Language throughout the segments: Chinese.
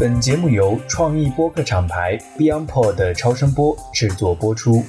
本节目由创意播客厂牌 BeyondPod 的超声波制作播出。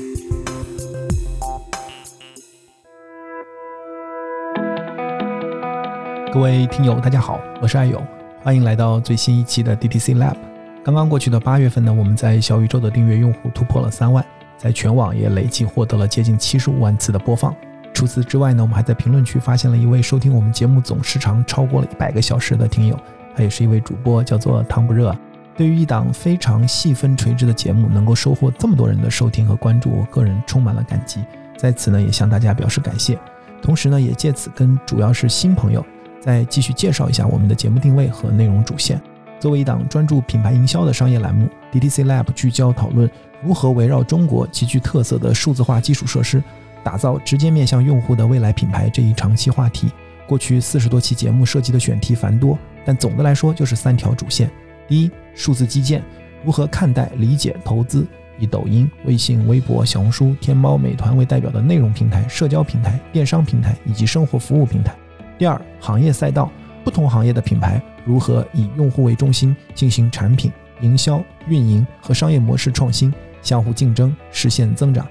各位听友，大家好，我是艾勇，欢迎来到最新一期的 DTC Lab。刚刚过去的八月份呢，我们在小宇宙的订阅用户突破了三万，在全网也累计获得了接近七十五万次的播放。除此之外呢，我们还在评论区发现了一位收听我们节目总时长超过了一百个小时的听友，他也是一位主播，叫做汤不热。对于一档非常细分垂直的节目，能够收获这么多人的收听和关注，我个人充满了感激。在此呢，也向大家表示感谢。同时呢，也借此跟主要是新朋友再继续介绍一下我们的节目定位和内容主线。作为一档专注品牌营销的商业栏目，DTC Lab 聚焦讨论如何围绕中国极具特色的数字化基础设施。打造直接面向用户的未来品牌这一长期话题，过去四十多期节目涉及的选题繁多，但总的来说就是三条主线：第一，数字基建如何看待、理解投资，以抖音、微信、微博、小红书、天猫、美团为代表的内容平台、社交平台、电商平台以及生活服务平台；第二，行业赛道不同行业的品牌如何以用户为中心进行产品营销、运营和商业模式创新，相互竞争，实现增长；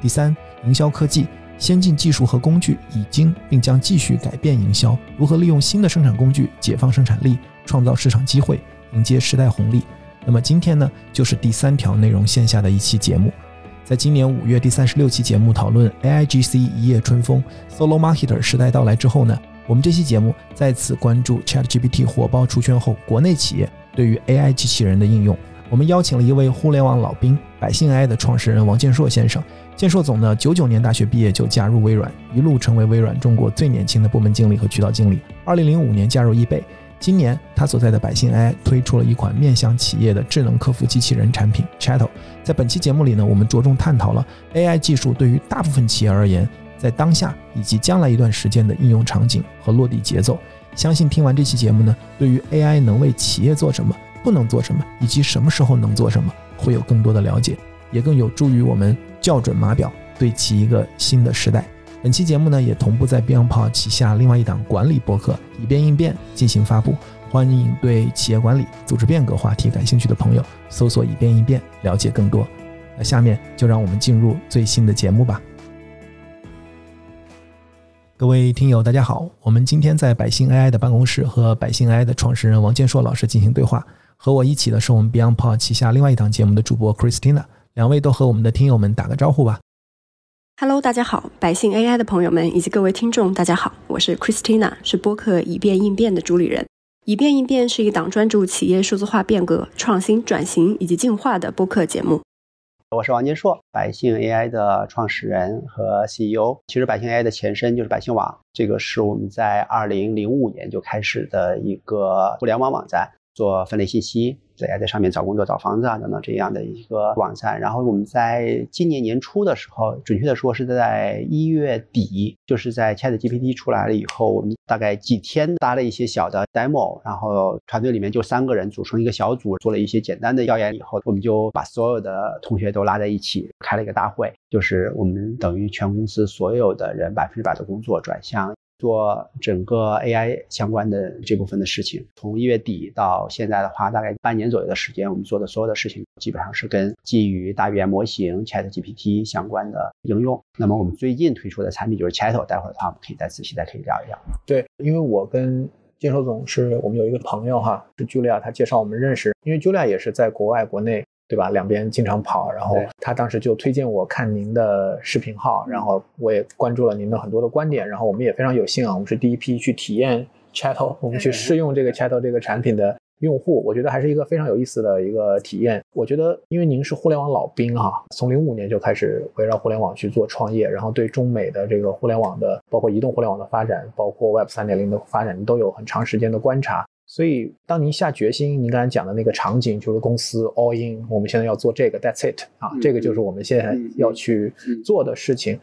第三。营销科技先进技术和工具已经并将继续改变营销，如何利用新的生产工具解放生产力，创造市场机会，迎接时代红利？那么今天呢，就是第三条内容线下的一期节目。在今年五月第三十六期节目讨论 AIGC 一夜春风，Solo Marketer 时代到来之后呢，我们这期节目再次关注 ChatGPT 火爆出圈后，国内企业对于 AI 机器人的应用。我们邀请了一位互联网老兵，百姓 AI 的创始人王建硕先生。建硕总呢，九九年大学毕业就加入微软，一路成为微软中国最年轻的部门经理和渠道经理。二零零五年加入易贝，今年他所在的百姓 AI 推出了一款面向企业的智能客服机器人产品 Chatto。在本期节目里呢，我们着重探讨了 AI 技术对于大部分企业而言，在当下以及将来一段时间的应用场景和落地节奏。相信听完这期节目呢，对于 AI 能为企业做什么？不能做什么，以及什么时候能做什么，会有更多的了解，也更有助于我们校准码表，对齐一个新的时代。本期节目呢，也同步在 BeyondPod 旗下另外一档管理博客以变应变进行发布。欢迎对企业管理、组织变革话题感兴趣的朋友搜索“以变应变”了解更多。那下面就让我们进入最新的节目吧。各位听友，大家好，我们今天在百姓 AI 的办公室和百姓 AI 的创始人王建硕老师进行对话。和我一起的是我们 BeyondPod 旗下另外一档节目的主播 Christina，两位都和我们的听友们打个招呼吧。Hello，大家好，百姓 AI 的朋友们以及各位听众，大家好，我是 Christina，是播客以变应变的主理人。以变应变是一档专注企业数字化变革、创新转型以及进化的播客节目。我是王建硕，百姓 AI 的创始人和 CEO。其实百姓 AI 的前身就是百姓网，这个是我们在二零零五年就开始的一个互联网网站。做分类信息，在在上面找工作、找房子啊等等这样的一个网站。然后我们在今年年初的时候，准确的说是在一月底，就是在 ChatGPT 出来了以后，我们大概几天搭了一些小的 demo，然后团队里面就三个人组成一个小组，做了一些简单的调研以后，我们就把所有的同学都拉在一起，开了一个大会，就是我们等于全公司所有的人百分之百的工作转向。做整个 AI 相关的这部分的事情，从一月底到现在的话，大概半年左右的时间，我们做的所有的事情基本上是跟基于大语言模型 ChatGPT 相关的应用。那么我们最近推出的产品就是 Chat，待会儿的话我们可以再仔细再可以聊一聊。对，因为我跟建寿总是我们有一个朋友哈，是 Julia，他介绍我们认识，因为 Julia 也是在国外国内。对吧？两边经常跑，然后他当时就推荐我看您的视频号，然后我也关注了您的很多的观点，然后我们也非常有幸啊，我们是第一批去体验 Chatto，我们去试用这个 Chatto 这个产品的用户，我觉得还是一个非常有意思的一个体验。我觉得，因为您是互联网老兵哈，从零五年就开始围绕互联网去做创业，然后对中美的这个互联网的，包括移动互联网的发展，包括 Web 三点零的发展，都有很长时间的观察。所以，当您下决心，您刚才讲的那个场景，就是公司 all in，我们现在要做这个，that's it 啊，这个就是我们现在要去做的事情。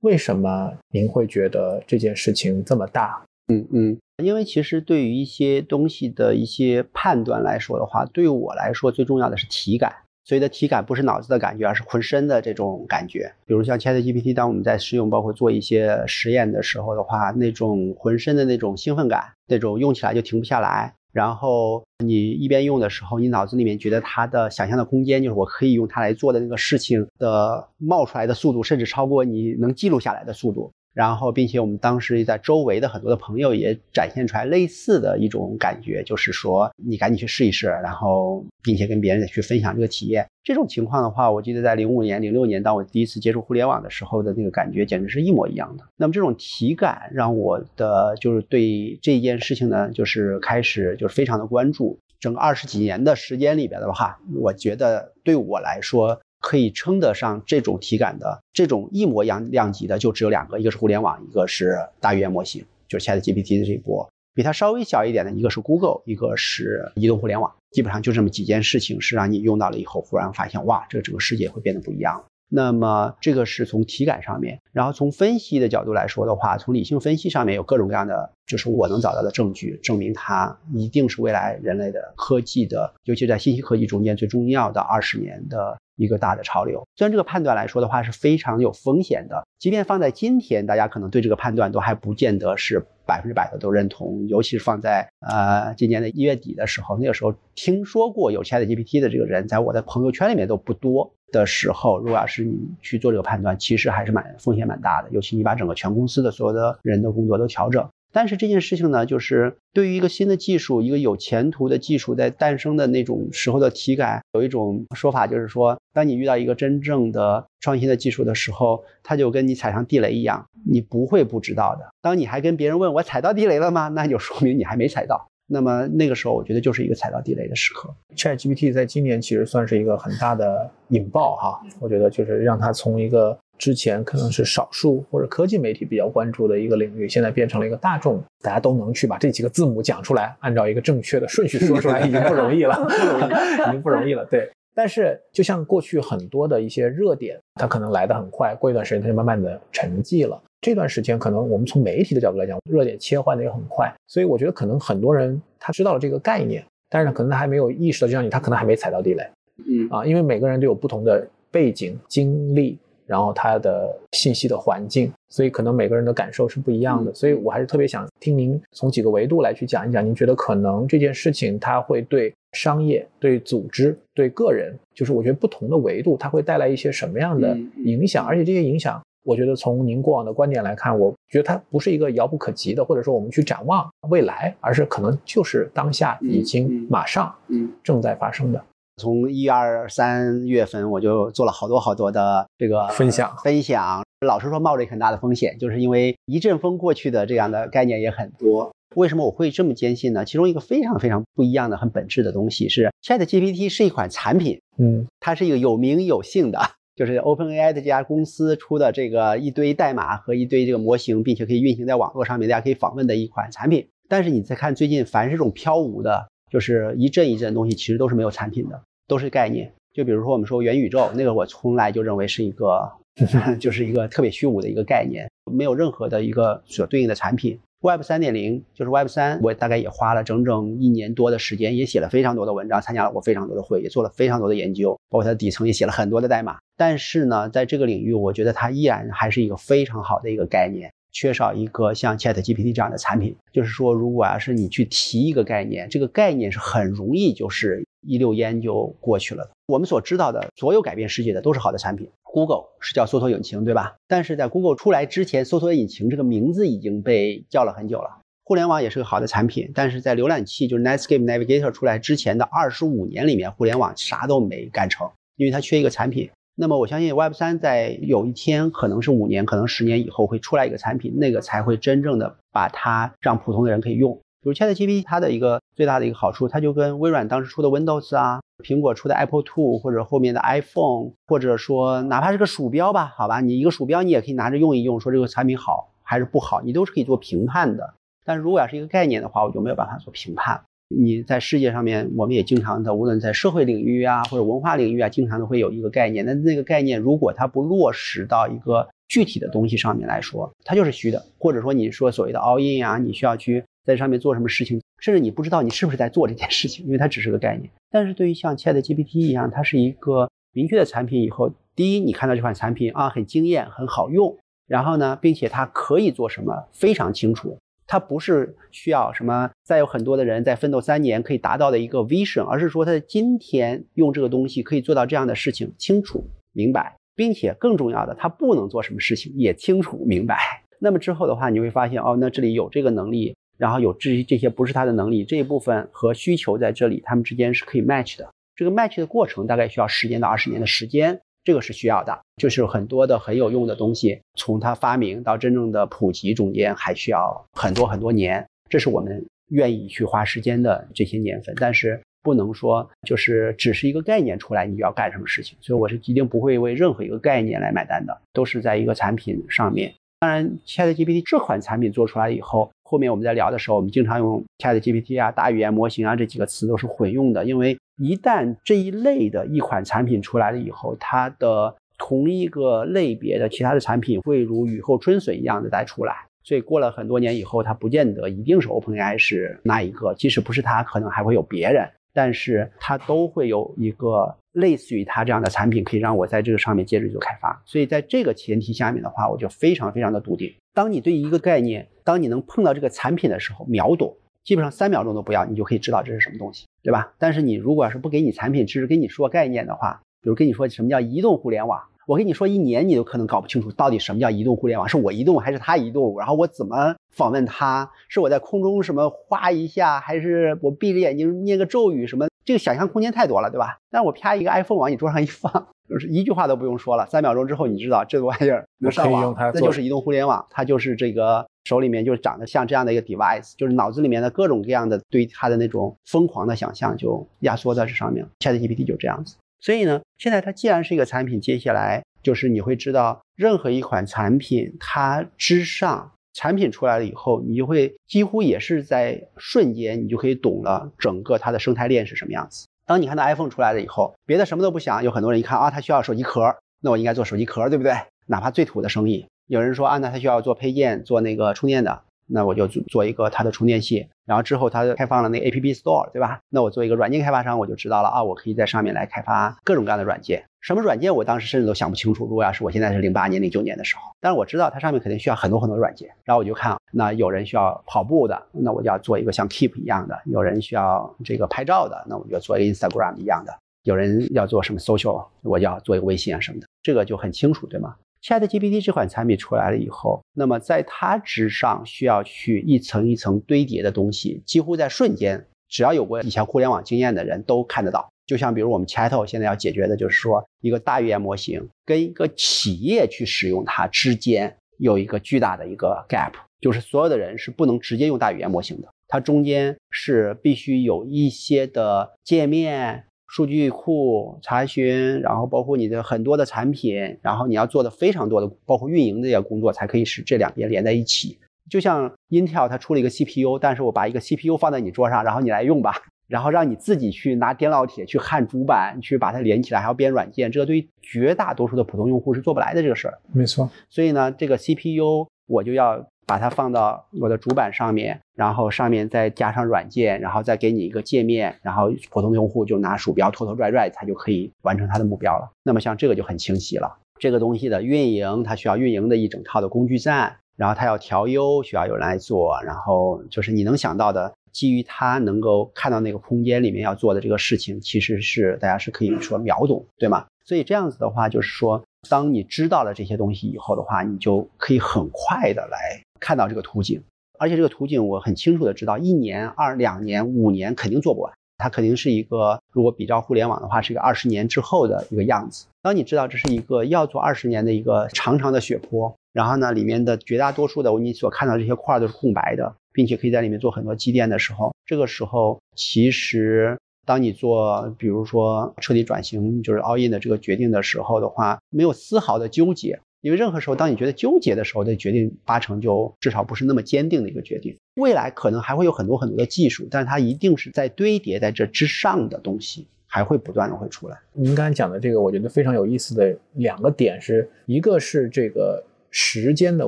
为什么您会觉得这件事情这么大？嗯嗯，因为其实对于一些东西的一些判断来说的话，对于我来说最重要的是体感。所以的体感不是脑子的感觉，而是浑身的这种感觉。比如像 ChatGPT，当我们在试用，包括做一些实验的时候的话，那种浑身的那种兴奋感，那种用起来就停不下来，然后你一边用的时候，你脑子里面觉得它的想象的空间，就是我可以用它来做的那个事情的冒出来的速度，甚至超过你能记录下来的速度。然后，并且我们当时在周围的很多的朋友也展现出来类似的一种感觉，就是说你赶紧去试一试，然后并且跟别人去分享这个体验。这种情况的话，我记得在零五年、零六年，当我第一次接触互联网的时候的那个感觉，简直是一模一样的。那么这种体感让我的就是对这件事情呢，就是开始就是非常的关注。整个二十几年的时间里边的话，我觉得对我来说。可以称得上这种体感的这种一模一样量级的，就只有两个，一个是互联网，一个是大语言模型，就是 ChatGPT 的这一波。比它稍微小一点的，一个是 Google，一个是移动互联网。基本上就这么几件事情，是让你用到了以后，忽然发现，哇，这个整个世界会变得不一样。那么这个是从体感上面，然后从分析的角度来说的话，从理性分析上面有各种各样的，就是我能找到的证据，证明它一定是未来人类的科技的，尤其在信息科技中间最重要的二十年的。一个大的潮流，虽然这个判断来说的话是非常有风险的，即便放在今天，大家可能对这个判断都还不见得是百分之百的都认同，尤其是放在呃今年的一月底的时候，那个时候听说过有 ChatGPT 的这个人，在我的朋友圈里面都不多的时候，如果要是你去做这个判断，其实还是蛮风险蛮大的，尤其你把整个全公司的所有的人的工作都调整。但是这件事情呢，就是对于一个新的技术，一个有前途的技术在诞生的那种时候的体感，有一种说法就是说，当你遇到一个真正的创新的技术的时候，它就跟你踩上地雷一样，你不会不知道的。当你还跟别人问我踩到地雷了吗？那就说明你还没踩到。那么那个时候，我觉得就是一个踩到地雷的时刻。ChatGPT 在今年其实算是一个很大的引爆哈，我觉得就是让它从一个。之前可能是少数或者科技媒体比较关注的一个领域，现在变成了一个大众，大家都能去把这几个字母讲出来，按照一个正确的顺序说出来，已经不容易了，不容易，已经不容易了。对，但是就像过去很多的一些热点，它可能来得很快，过一段时间它就慢慢的沉寂了。这段时间可能我们从媒体的角度来讲，热点切换的也很快，所以我觉得可能很多人他知道了这个概念，但是可能他还没有意识到，就像你，他可能还没踩到地雷。嗯啊，因为每个人都有不同的背景经历。然后它的信息的环境，所以可能每个人的感受是不一样的，所以我还是特别想听您从几个维度来去讲一讲，您觉得可能这件事情它会对商业、对组织、对个人，就是我觉得不同的维度，它会带来一些什么样的影响？而且这些影响，我觉得从您过往的观点来看，我觉得它不是一个遥不可及的，或者说我们去展望未来，而是可能就是当下已经马上正在发生的。从一二三月份，我就做了好多好多的这个分享分享。老实说，冒着很大的风险，就是因为一阵风过去的这样的概念也很多。为什么我会这么坚信呢？其中一个非常非常不一样的、很本质的东西是，ChatGPT 是一款产品，嗯，它是一个有名有姓的，就是 OpenAI 的这家公司出的这个一堆代码和一堆这个模型，并且可以运行在网络上面，大家可以访问的一款产品。但是你再看最近，凡是这种飘舞的，就是一阵一阵的东西，其实都是没有产品的。都是概念，就比如说我们说元宇宙，那个我从来就认为是一个 就是一个特别虚无的一个概念，没有任何的一个所对应的产品。Web 三点零就是 Web 三，我大概也花了整整一年多的时间，也写了非常多的文章，参加了过非常多的会，也做了非常多的研究，包括它的底层也写了很多的代码。但是呢，在这个领域，我觉得它依然还是一个非常好的一个概念。缺少一个像 Chat GPT 这样的产品，就是说，如果要是你去提一个概念，这个概念是很容易就是一溜烟就过去了。我们所知道的所有改变世界的都是好的产品。Google 是叫搜索引擎，对吧？但是在 Google 出来之前，搜索引擎这个名字已经被叫了很久了。互联网也是个好的产品，但是在浏览器就是 Netscape Navigator 出来之前的二十五年里面，互联网啥都没干成，因为它缺一个产品。那么我相信 Web 三在有一天，可能是五年，可能十年以后会出来一个产品，那个才会真正的把它让普通的人可以用。比如 ChatGPT，它的一个最大的一个好处，它就跟微软当时出的 Windows 啊，苹果出的 Apple Two 或者后面的 iPhone，或者说哪怕是个鼠标吧，好吧，你一个鼠标你也可以拿着用一用，说这个产品好还是不好，你都是可以做评判的。但是如果要是一个概念的话，我就没有办法做评判。你在世界上面，我们也经常的，无论在社会领域啊，或者文化领域啊，经常都会有一个概念。那那个概念，如果它不落实到一个具体的东西上面来说，它就是虚的。或者说你说所谓的 all in 啊，你需要去在上面做什么事情，甚至你不知道你是不是在做这件事情，因为它只是个概念。但是对于像 Chat GPT 一样，它是一个明确的产品以后，第一，你看到这款产品啊，很惊艳，很好用，然后呢，并且它可以做什么非常清楚。它不是需要什么再有很多的人在奋斗三年可以达到的一个 vision，而是说他今天用这个东西可以做到这样的事情，清楚明白，并且更重要的，他不能做什么事情也清楚明白。那么之后的话，你会发现哦，那这里有这个能力，然后有这这些不是他的能力这一部分和需求在这里，他们之间是可以 match 的。这个 match 的过程大概需要十年到二十年的时间。这个是需要的，就是很多的很有用的东西，从它发明到真正的普及中间还需要很多很多年，这是我们愿意去花时间的这些年份。但是不能说就是只是一个概念出来，你就要干什么事情。所以我是一定不会为任何一个概念来买单的，都是在一个产品上面。当然，ChatGPT 这款产品做出来以后，后面我们在聊的时候，我们经常用 ChatGPT 啊、大语言模型啊这几个词都是混用的，因为一旦这一类的一款产品出来了以后，它的同一个类别的其他的产品会如雨后春笋一样的再出来，所以过了很多年以后，它不见得一定是 OpenAI 是那一个，即使不是它，可能还会有别人。但是它都会有一个类似于它这样的产品，可以让我在这个上面接着做开发。所以在这个前提下面的话，我就非常非常的笃定。当你对一个概念，当你能碰到这个产品的时候，秒懂，基本上三秒钟都不要，你就可以知道这是什么东西，对吧？但是你如果是不给你产品只是，跟你说概念的话，比如跟你说什么叫移动互联网。我跟你说，一年你都可能搞不清楚到底什么叫移动互联网，是我移动还是他移动？然后我怎么访问他？是我在空中什么画一下，还是我闭着眼睛念个咒语什么？这个想象空间太多了，对吧？但我啪一个 iPhone 往你桌上一放，就是一句话都不用说了，三秒钟之后你知道这个玩意儿能上网，那就是移动互联网，它就是这个手里面就长得像这样的一个 device，就是脑子里面的各种各样的对它的那种疯狂的想象就压缩在这上面。ChatGPT 就这样子。所以呢，现在它既然是一个产品，接下来就是你会知道，任何一款产品它之上，产品出来了以后，你就会几乎也是在瞬间，你就可以懂了整个它的生态链是什么样子。当你看到 iPhone 出来了以后，别的什么都不想，有很多人一看啊，它需要手机壳，那我应该做手机壳，对不对？哪怕最土的生意，有人说啊，那它需要做配件，做那个充电的。那我就做一个它的充电器，然后之后它开放了那 App Store，对吧？那我做一个软件开发商，我就知道了啊，我可以在上面来开发各种各样的软件。什么软件？我当时甚至都想不清楚。如果要是我现在是零八年、零九年的时候，但是我知道它上面肯定需要很多很多软件。然后我就看，那有人需要跑步的，那我就要做一个像 Keep 一样的；有人需要这个拍照的，那我就做 Instagram 一样的；有人要做什么 Social，我就要做一个微信啊什么的。这个就很清楚，对吗？ChatGPT 这款产品出来了以后，那么在它之上需要去一层一层堆叠的东西，几乎在瞬间，只要有过以前互联网经验的人都看得到。就像比如我们 Chat 现在要解决的就是说，一个大语言模型跟一个企业去使用它之间有一个巨大的一个 gap，就是所有的人是不能直接用大语言模型的，它中间是必须有一些的界面。数据库查询，然后包括你的很多的产品，然后你要做的非常多的，包括运营这些工作，才可以使这两边连在一起。就像 Intel 它出了一个 CPU，但是我把一个 CPU 放在你桌上，然后你来用吧，然后让你自己去拿电烙铁去焊主板，去把它连起来，还要编软件，这个对于绝大多数的普通用户是做不来的这个事儿。没错。所以呢，这个 CPU 我就要。把它放到我的主板上面，然后上面再加上软件，然后再给你一个界面，然后普通用户就拿鼠标拖拖拽拽，它就可以完成它的目标了。那么像这个就很清晰了。这个东西的运营，它需要运营的一整套的工具站，然后它要调优，需要有人来做，然后就是你能想到的，基于它能够看到那个空间里面要做的这个事情，其实是大家是可以说秒懂，对吗？所以这样子的话，就是说，当你知道了这些东西以后的话，你就可以很快的来。看到这个图景，而且这个图景我很清楚的知道，一年、二两年、五年肯定做不完，它肯定是一个，如果比照互联网的话，是一个二十年之后的一个样子。当你知道这是一个要做二十年的一个长长的雪坡，然后呢，里面的绝大多数的你所看到这些块都是空白的，并且可以在里面做很多积淀的时候，这个时候其实当你做，比如说彻底转型，就是 all in 的这个决定的时候的话，没有丝毫的纠结。因为任何时候，当你觉得纠结的时候，的决定八成就至少不是那么坚定的一个决定。未来可能还会有很多很多的技术，但是它一定是在堆叠在这之上的东西，还会不断的会出来。您刚才讲的这个，我觉得非常有意思的两个点是，一个是这个时间的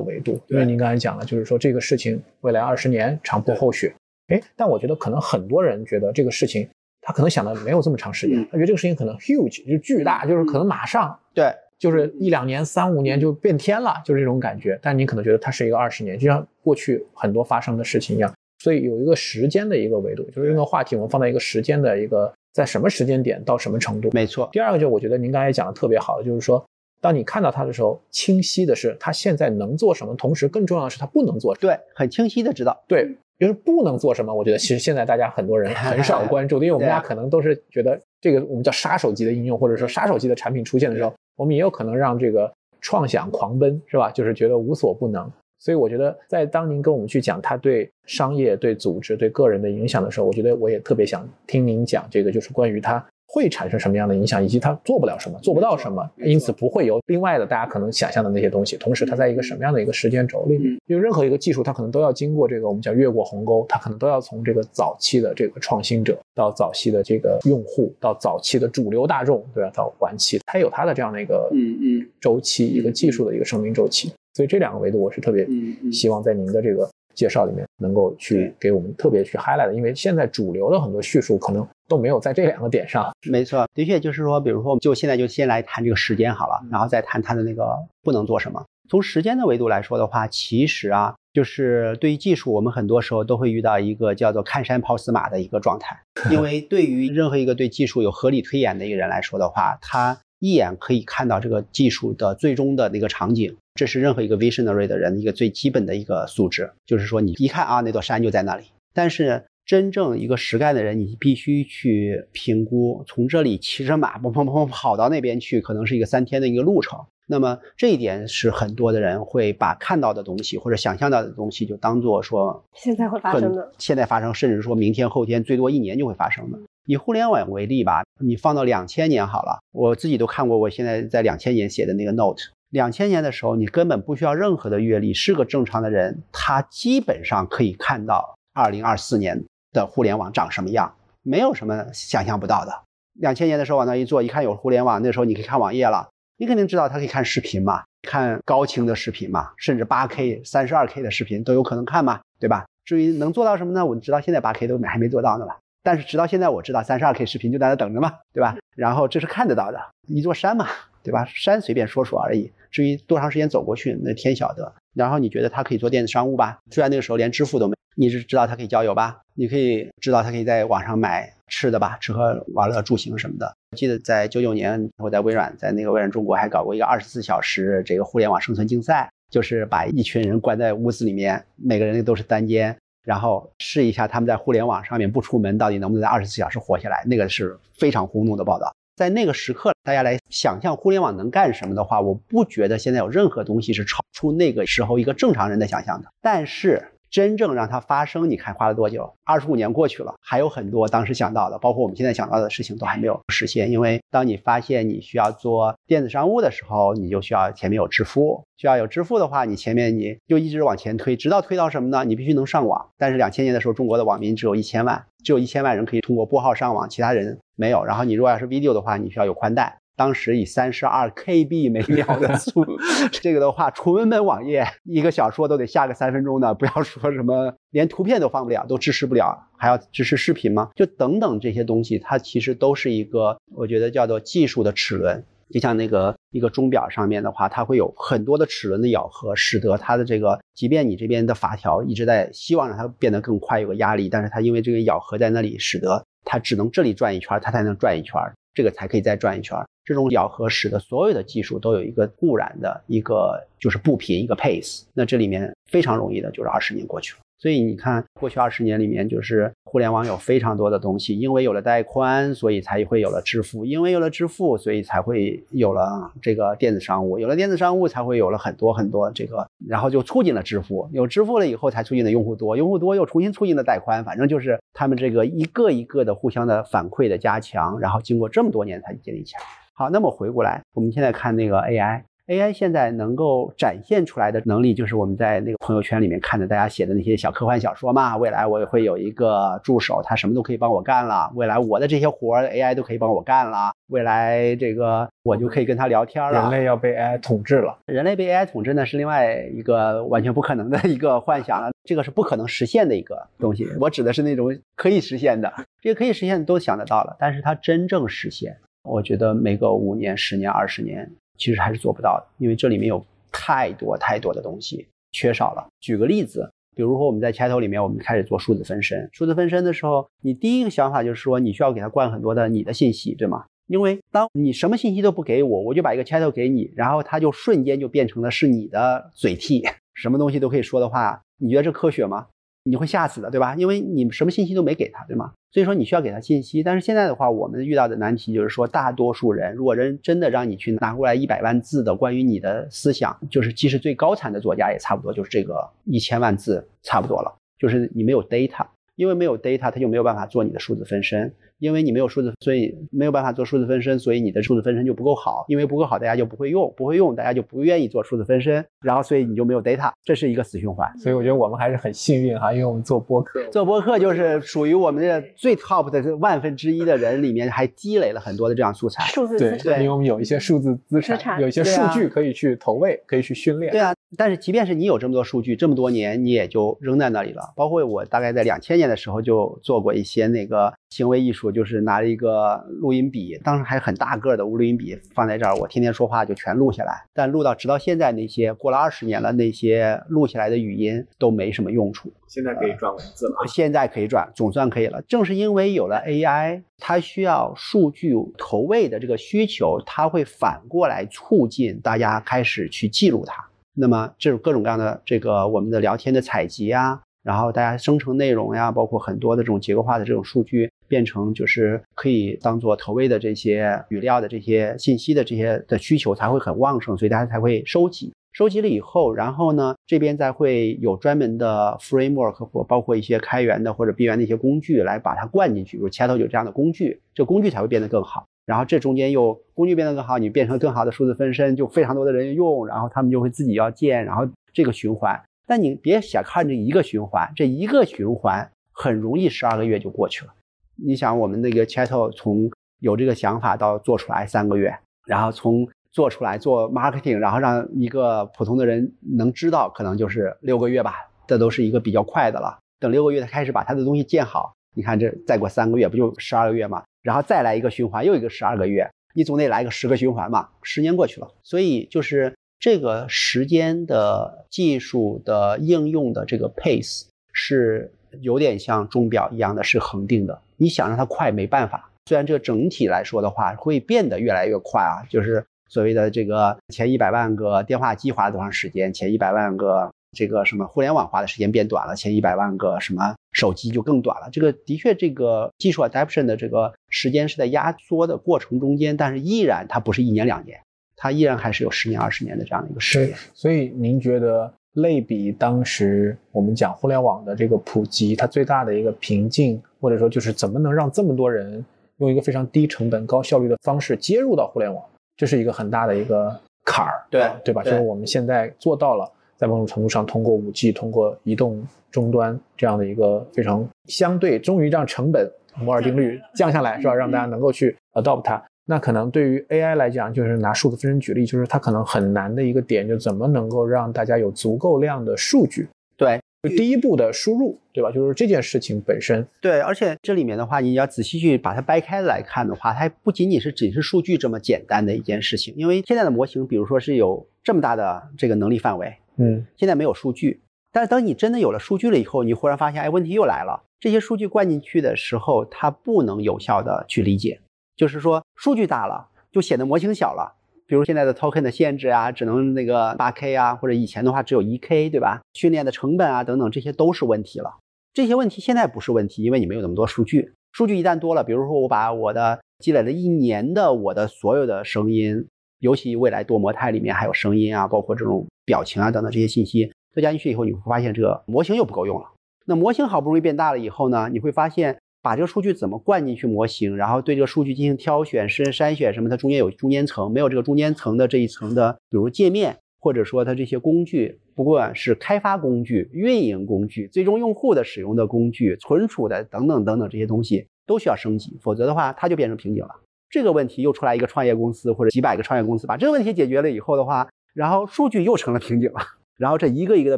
维度，因为您刚才讲了，就是说这个事情未来二十年长坡厚雪，哎，但我觉得可能很多人觉得这个事情，他可能想的没有这么长时间，他觉得这个事情可能 huge 就巨大，就是可能马上对。就是一两年、三五年就变天了，就是这种感觉。但你可能觉得它是一个二十年，就像过去很多发生的事情一样。所以有一个时间的一个维度，就是这个话题我们放在一个时间的一个在什么时间点到什么程度。没错。第二个就我觉得您刚才讲的特别好，就是说。当你看到它的时候，清晰的是它现在能做什么，同时更重要的是它不能做什么。对，很清晰的知道。对，就是不能做什么。我觉得其实现在大家很多人很少 关注，因为我们大家可能都是觉得这个我们叫杀手级的应用，或者说杀手级的产品出现的时候，我们也有可能让这个创想狂奔，是吧？就是觉得无所不能。所以我觉得，在当您跟我们去讲他对商业、对组织、对个人的影响的时候，我觉得我也特别想听您讲这个，就是关于他。会产生什么样的影响，以及它做不了什么，做不到什么，因此不会有另外的大家可能想象的那些东西。同时，它在一个什么样的一个时间轴里？因为任何一个技术，它可能都要经过这个我们叫越过鸿沟，它可能都要从这个早期的这个创新者，到早期的这个用户，到早期的主流大众，对吧？到晚期，它有它的这样的一个嗯嗯周期，一个技术的一个生命周期。所以这两个维度，我是特别希望在您的这个。介绍里面能够去给我们特别去 highlight 的，因为现在主流的很多叙述可能都没有在这两个点上。没错，的确就是说，比如说，就现在就先来谈这个时间好了，然后再谈它的那个不能做什么。从时间的维度来说的话，其实啊，就是对于技术，我们很多时候都会遇到一个叫做看山跑死马的一个状态。因为对于任何一个对技术有合理推演的一个人来说的话，他一眼可以看到这个技术的最终的那个场景。这是任何一个 visionary 的人一个最基本的一个素质，就是说你一看啊，那座山就在那里。但是真正一个实干的人，你必须去评估，从这里骑着马砰砰砰跑到那边去，可能是一个三天的一个路程。那么这一点是很多的人会把看到的东西或者想象到的东西，就当做说现在会发生的，现在发生，甚至说明天、后天，最多一年就会发生的。以互联网为例吧，你放到两千年好了，我自己都看过，我现在在两千年写的那个 note。两千年的时候，你根本不需要任何的阅历，是个正常的人，他基本上可以看到二零二四年的互联网长什么样，没有什么想象不到的。两千年的时候往那一坐，一看有互联网，那时候你可以看网页了，你肯定知道他可以看视频嘛，看高清的视频嘛，甚至八 K、三十二 K 的视频都有可能看嘛，对吧？至于能做到什么呢？我直到现在八 K 都还没做到呢吧？但是直到现在我知道三十二 K 视频就在那等着嘛，对吧？然后这是看得到的，一座山嘛，对吧？山随便说说而已。至于多长时间走过去，那天晓得。然后你觉得他可以做电子商务吧？虽然那个时候连支付都没，你是知道他可以交友吧？你可以知道他可以在网上买吃的吧？吃喝玩乐住行什么的。记得在九九年，我在微软，在那个微软中国还搞过一个二十四小时这个互联网生存竞赛，就是把一群人关在屋子里面，每个人都是单间，然后试一下他们在互联网上面不出门到底能不能在二十四小时活下来。那个是非常轰动的报道。在那个时刻，大家来想象互联网能干什么的话，我不觉得现在有任何东西是超出那个时候一个正常人的想象的。但是。真正让它发生，你看花了多久？二十五年过去了，还有很多当时想到的，包括我们现在想到的事情都还没有实现。因为当你发现你需要做电子商务的时候，你就需要前面有支付，需要有支付的话，你前面你就一直往前推，直到推到什么呢？你必须能上网。但是两千年的时候，中国的网民只有一千万，只有一千万人可以通过拨号上网，其他人没有。然后你如果要是 video 的话，你需要有宽带。当时以三十二 KB 每秒的速度，这个的话，纯文本网页一个小说都得下个三分钟呢，不要说什么连图片都放不了，都支持不了，还要支持视频吗？就等等这些东西，它其实都是一个，我觉得叫做技术的齿轮。就像那个一个钟表上面的话，它会有很多的齿轮的咬合，使得它的这个，即便你这边的发条一直在希望让它变得更快，有个压力，但是它因为这个咬合在那里，使得它只能这里转一圈，它才能转一圈。这个才可以再转一圈。这种咬合使得所有的技术都有一个固然的一个就是步频一个 pace。那这里面非常容易的就是二十年过去了。所以你看，过去二十年里面，就是互联网有非常多的东西，因为有了带宽，所以才会有了支付；因为有了支付，所以才会有了这个电子商务；有了电子商务，才会有了很多很多这个，然后就促进了支付。有支付了以后，才促进了用户多，用户多又重新促进了带宽。反正就是他们这个一个一个的互相的反馈的加强，然后经过这么多年才建立起来。好，那么回过来，我们现在看那个 AI。AI 现在能够展现出来的能力，就是我们在那个朋友圈里面看的大家写的那些小科幻小说嘛。未来我也会有一个助手，他什么都可以帮我干了。未来我的这些活儿，AI 都可以帮我干了。未来这个我就可以跟他聊天了。人类要被 AI 统治了？人类被 AI 统治呢，是另外一个完全不可能的一个幻想了。这个是不可能实现的一个东西。我指的是那种可以实现的，这个可以实现的都想得到了，但是它真正实现，我觉得没个五年、十年、二十年。其实还是做不到的，因为这里面有太多太多的东西缺少了。举个例子，比如说我们在 Chat 里面，我们开始做数字分身。数字分身的时候，你第一个想法就是说，你需要给它灌很多的你的信息，对吗？因为当你什么信息都不给我，我就把一个 Chat 给你，然后它就瞬间就变成了是你的嘴替，什么东西都可以说的话，你觉得这科学吗？你会吓死的，对吧？因为你什么信息都没给他，对吗？所以说你需要给他信息。但是现在的话，我们遇到的难题就是说，大多数人如果人真的让你去拿过来一百万字的关于你的思想，就是即使最高产的作家也差不多就是这个一千万字差不多了，就是你没有 data，因为没有 data，他就没有办法做你的数字分身。因为你没有数字，所以没有办法做数字分身，所以你的数字分身就不够好。因为不够好，大家就不会用，不会用，大家就不愿意做数字分身，然后所以你就没有 data，这是一个死循环。所以我觉得我们还是很幸运哈，因为我们做播客，做播客就是属于我们的最 top 的万分之一的人里面，还积累了很多的这样素材。数字资产，因为我们有一些数字资产，有一些数据可以去投喂，可以去训练。对啊，但是即便是你有这么多数据，这么多年你也就扔在那里了。包括我大概在两千年的时候就做过一些那个行为艺术，就是拿了一个。录音笔，当时还很大个的录音笔放在这儿，我天天说话就全录下来。但录到直到现在，那些过了二十年了，那些录下来的语音都没什么用处。现在可以转文字了，现在可以转，总算可以了。正是因为有了 AI，它需要数据投喂的这个需求，它会反过来促进大家开始去记录它。那么这种各种各样的这个我们的聊天的采集啊。然后大家生成内容呀，包括很多的这种结构化的这种数据，变成就是可以当做投喂的这些语料的这些信息的这些的需求才会很旺盛，所以大家才会收集。收集了以后，然后呢，这边再会有专门的 framework 或包括一些开源的或者闭源的一些工具来把它灌进去，比如 Chat 有这样的工具，这工具才会变得更好。然后这中间又工具变得更好，你变成更好的数字分身，就非常多的人用，然后他们就会自己要建，然后这个循环。但你别小看这一个循环，这一个循环很容易十二个月就过去了。你想，我们那个 Chat 从有这个想法到做出来三个月，然后从做出来做 marketing，然后让一个普通的人能知道，可能就是六个月吧。这都是一个比较快的了。等六个月他开始把他的东西建好，你看这再过三个月不就十二个月嘛？然后再来一个循环，又一个十二个月，你总得来个十个循环嘛？十年过去了，所以就是。这个时间的技术的应用的这个 pace 是有点像钟表一样的，是恒定的。你想让它快没办法。虽然这个整体来说的话会变得越来越快啊，就是所谓的这个前一百万个电话机花了多长时间，前一百万个这个什么互联网花的时间变短了，前一百万个什么手机就更短了。这个的确，这个技术 adoption 的这个时间是在压缩的过程中间，但是依然它不是一年两年。它依然还是有十年、二十年的这样的一个时间。所以您觉得类比当时我们讲互联网的这个普及，它最大的一个瓶颈，或者说就是怎么能让这么多人用一个非常低成本、高效率的方式接入到互联网，这是一个很大的一个坎儿，对对吧？就是我们现在做到了，在某种程度上通过五 G、通过移动终端这样的一个非常相对，终于让成本摩尔定律降下来，是吧？让大家能够去 adopt 它。那可能对于 AI 来讲，就是拿数字分身举例，就是它可能很难的一个点，就怎么能够让大家有足够量的数据？对，就第一步的输入，对吧？就是这件事情本身。对，而且这里面的话，你要仔细去把它掰开来看的话，它不仅仅是只是数据这么简单的一件事情。因为现在的模型，比如说是有这么大的这个能力范围，嗯，现在没有数据，但是等你真的有了数据了以后，你忽然发现，哎，问题又来了。这些数据灌进去的时候，它不能有效的去理解，就是说数据大了。就显得模型小了，比如现在的 token 的限制啊，只能那个八 k 啊，或者以前的话只有一 k，对吧？训练的成本啊等等，这些都是问题了。这些问题现在不是问题，因为你没有那么多数据。数据一旦多了，比如说我把我的积累了一年的我的所有的声音，尤其未来多模态里面还有声音啊，包括这种表情啊等等这些信息都加进去以后，你会发现这个模型又不够用了。那模型好不容易变大了以后呢，你会发现。把这个数据怎么灌进去模型，然后对这个数据进行挑选、筛筛选什么？它中间有中间层，没有这个中间层的这一层的，比如界面，或者说它这些工具，不管是开发工具、运营工具、最终用户的使用的工具、存储的等等等等这些东西都需要升级，否则的话它就变成瓶颈了。这个问题又出来一个创业公司或者几百个创业公司把这个问题解决了以后的话，然后数据又成了瓶颈了，然后这一个一个的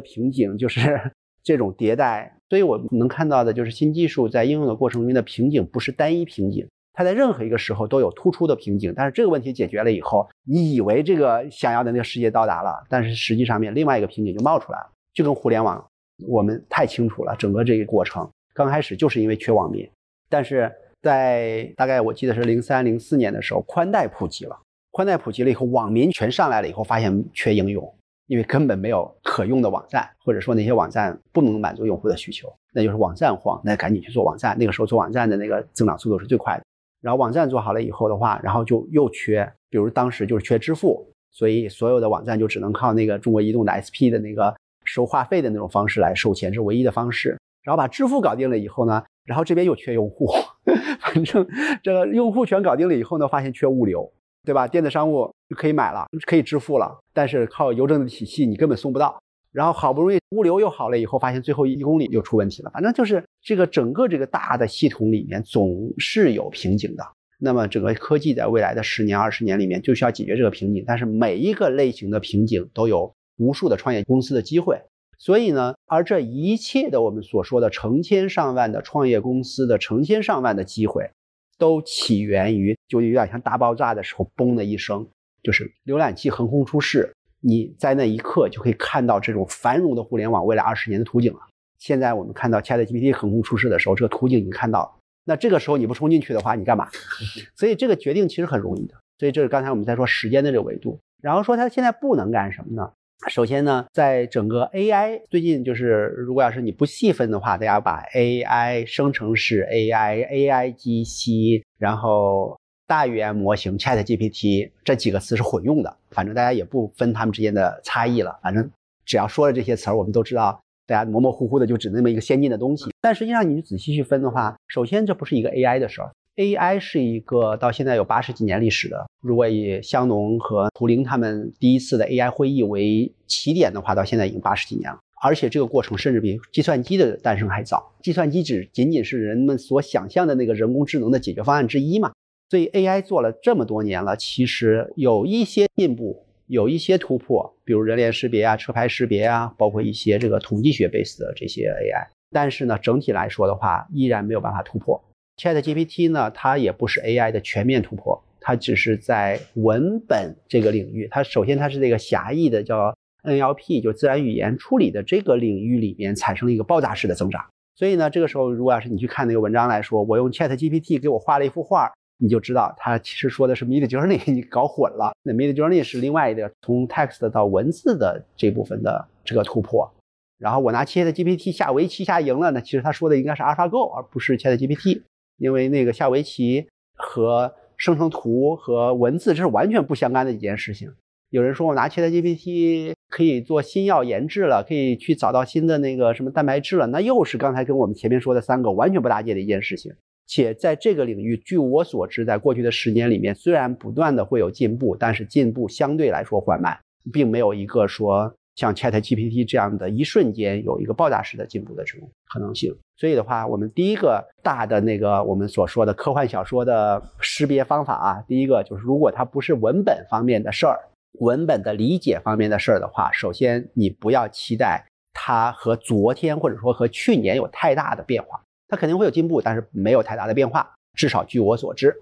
瓶颈就是 这种迭代。所以我能看到的就是新技术在应用的过程中的瓶颈不是单一瓶颈，它在任何一个时候都有突出的瓶颈。但是这个问题解决了以后，你以为这个想要的那个世界到达了，但是实际上面另外一个瓶颈就冒出来了，就跟互联网，我们太清楚了，整个这个过程刚开始就是因为缺网民，但是在大概我记得是零三零四年的时候，宽带普及了，宽带普及了以后，网民全上来了以后，发现缺应用。因为根本没有可用的网站，或者说那些网站不能满足用户的需求，那就是网站荒，那赶紧去做网站。那个时候做网站的那个增长速度是最快的。然后网站做好了以后的话，然后就又缺，比如当时就是缺支付，所以所有的网站就只能靠那个中国移动的 SP 的那个收话费的那种方式来收钱，是唯一的方式。然后把支付搞定了以后呢，然后这边又缺用户，反正这个用户全搞定了以后呢，发现缺物流。对吧？电子商务就可以买了，可以支付了，但是靠邮政的体系你根本送不到。然后好不容易物流又好了以后，发现最后一公里又出问题了。反正就是这个整个这个大的系统里面总是有瓶颈的。那么整个科技在未来的十年、二十年里面就需要解决这个瓶颈。但是每一个类型的瓶颈都有无数的创业公司的机会。所以呢，而这一切的我们所说的成千上万的创业公司的成千上万的机会。都起源于，就有点像大爆炸的时候，嘣的一声，就是浏览器横空出世，你在那一刻就可以看到这种繁荣的互联网未来二十年的图景了。现在我们看到 ChatGPT 横空出世的时候，这个图景已经看到了。那这个时候你不冲进去的话，你干嘛？所以这个决定其实很容易的。所以这是刚才我们在说时间的这个维度，然后说它现在不能干什么呢？首先呢，在整个 AI 最近就是，如果要是你不细分的话，大家把 AI 生成式 AI、AI 机器，然后大语言模型 ChatGPT 这几个词是混用的，反正大家也不分它们之间的差异了。反正只要说了这些词儿，我们都知道，大家模模糊糊的就指那么一个先进的东西。但实际上你仔细去分的话，首先这不是一个 AI 的事儿。AI 是一个到现在有八十几年历史的。如果以香农和图灵他们第一次的 AI 会议为起点的话，到现在已经八十几年了。而且这个过程甚至比计算机的诞生还早。计算机只仅仅是人们所想象的那个人工智能的解决方案之一嘛。所以 AI 做了这么多年了，其实有一些进步，有一些突破，比如人脸识别啊、车牌识别啊，包括一些这个统计学 base 的这些 AI。但是呢，整体来说的话，依然没有办法突破。Chat GPT 呢，它也不是 AI 的全面突破，它只是在文本这个领域，它首先它是这个狭义的叫 NLP，就自然语言处理的这个领域里面产生了一个爆炸式的增长。所以呢，这个时候如果要是你去看那个文章来说，我用 Chat GPT 给我画了一幅画，你就知道它其实说的是 Mid Journey，你搞混了。那 Mid Journey 是另外一个从 text 到文字的这部分的这个突破。然后我拿 Chat GPT 下围棋下赢了，那其实他说的应该是 AlphaGo，而不是 Chat GPT。因为那个下围棋和生成图和文字这是完全不相干的一件事情。有人说我拿 ChatGPT 可以做新药研制了，可以去找到新的那个什么蛋白质了，那又是刚才跟我们前面说的三个完全不搭界的一件事情。且在这个领域，据我所知，在过去的十年里面，虽然不断的会有进步，但是进步相对来说缓慢，并没有一个说。像 Chat GPT 这样的一瞬间有一个爆炸式的进步的这种可能性，所以的话，我们第一个大的那个我们所说的科幻小说的识别方法啊，第一个就是如果它不是文本方面的事儿，文本的理解方面的事儿的话，首先你不要期待它和昨天或者说和去年有太大的变化，它肯定会有进步，但是没有太大的变化，至少据我所知。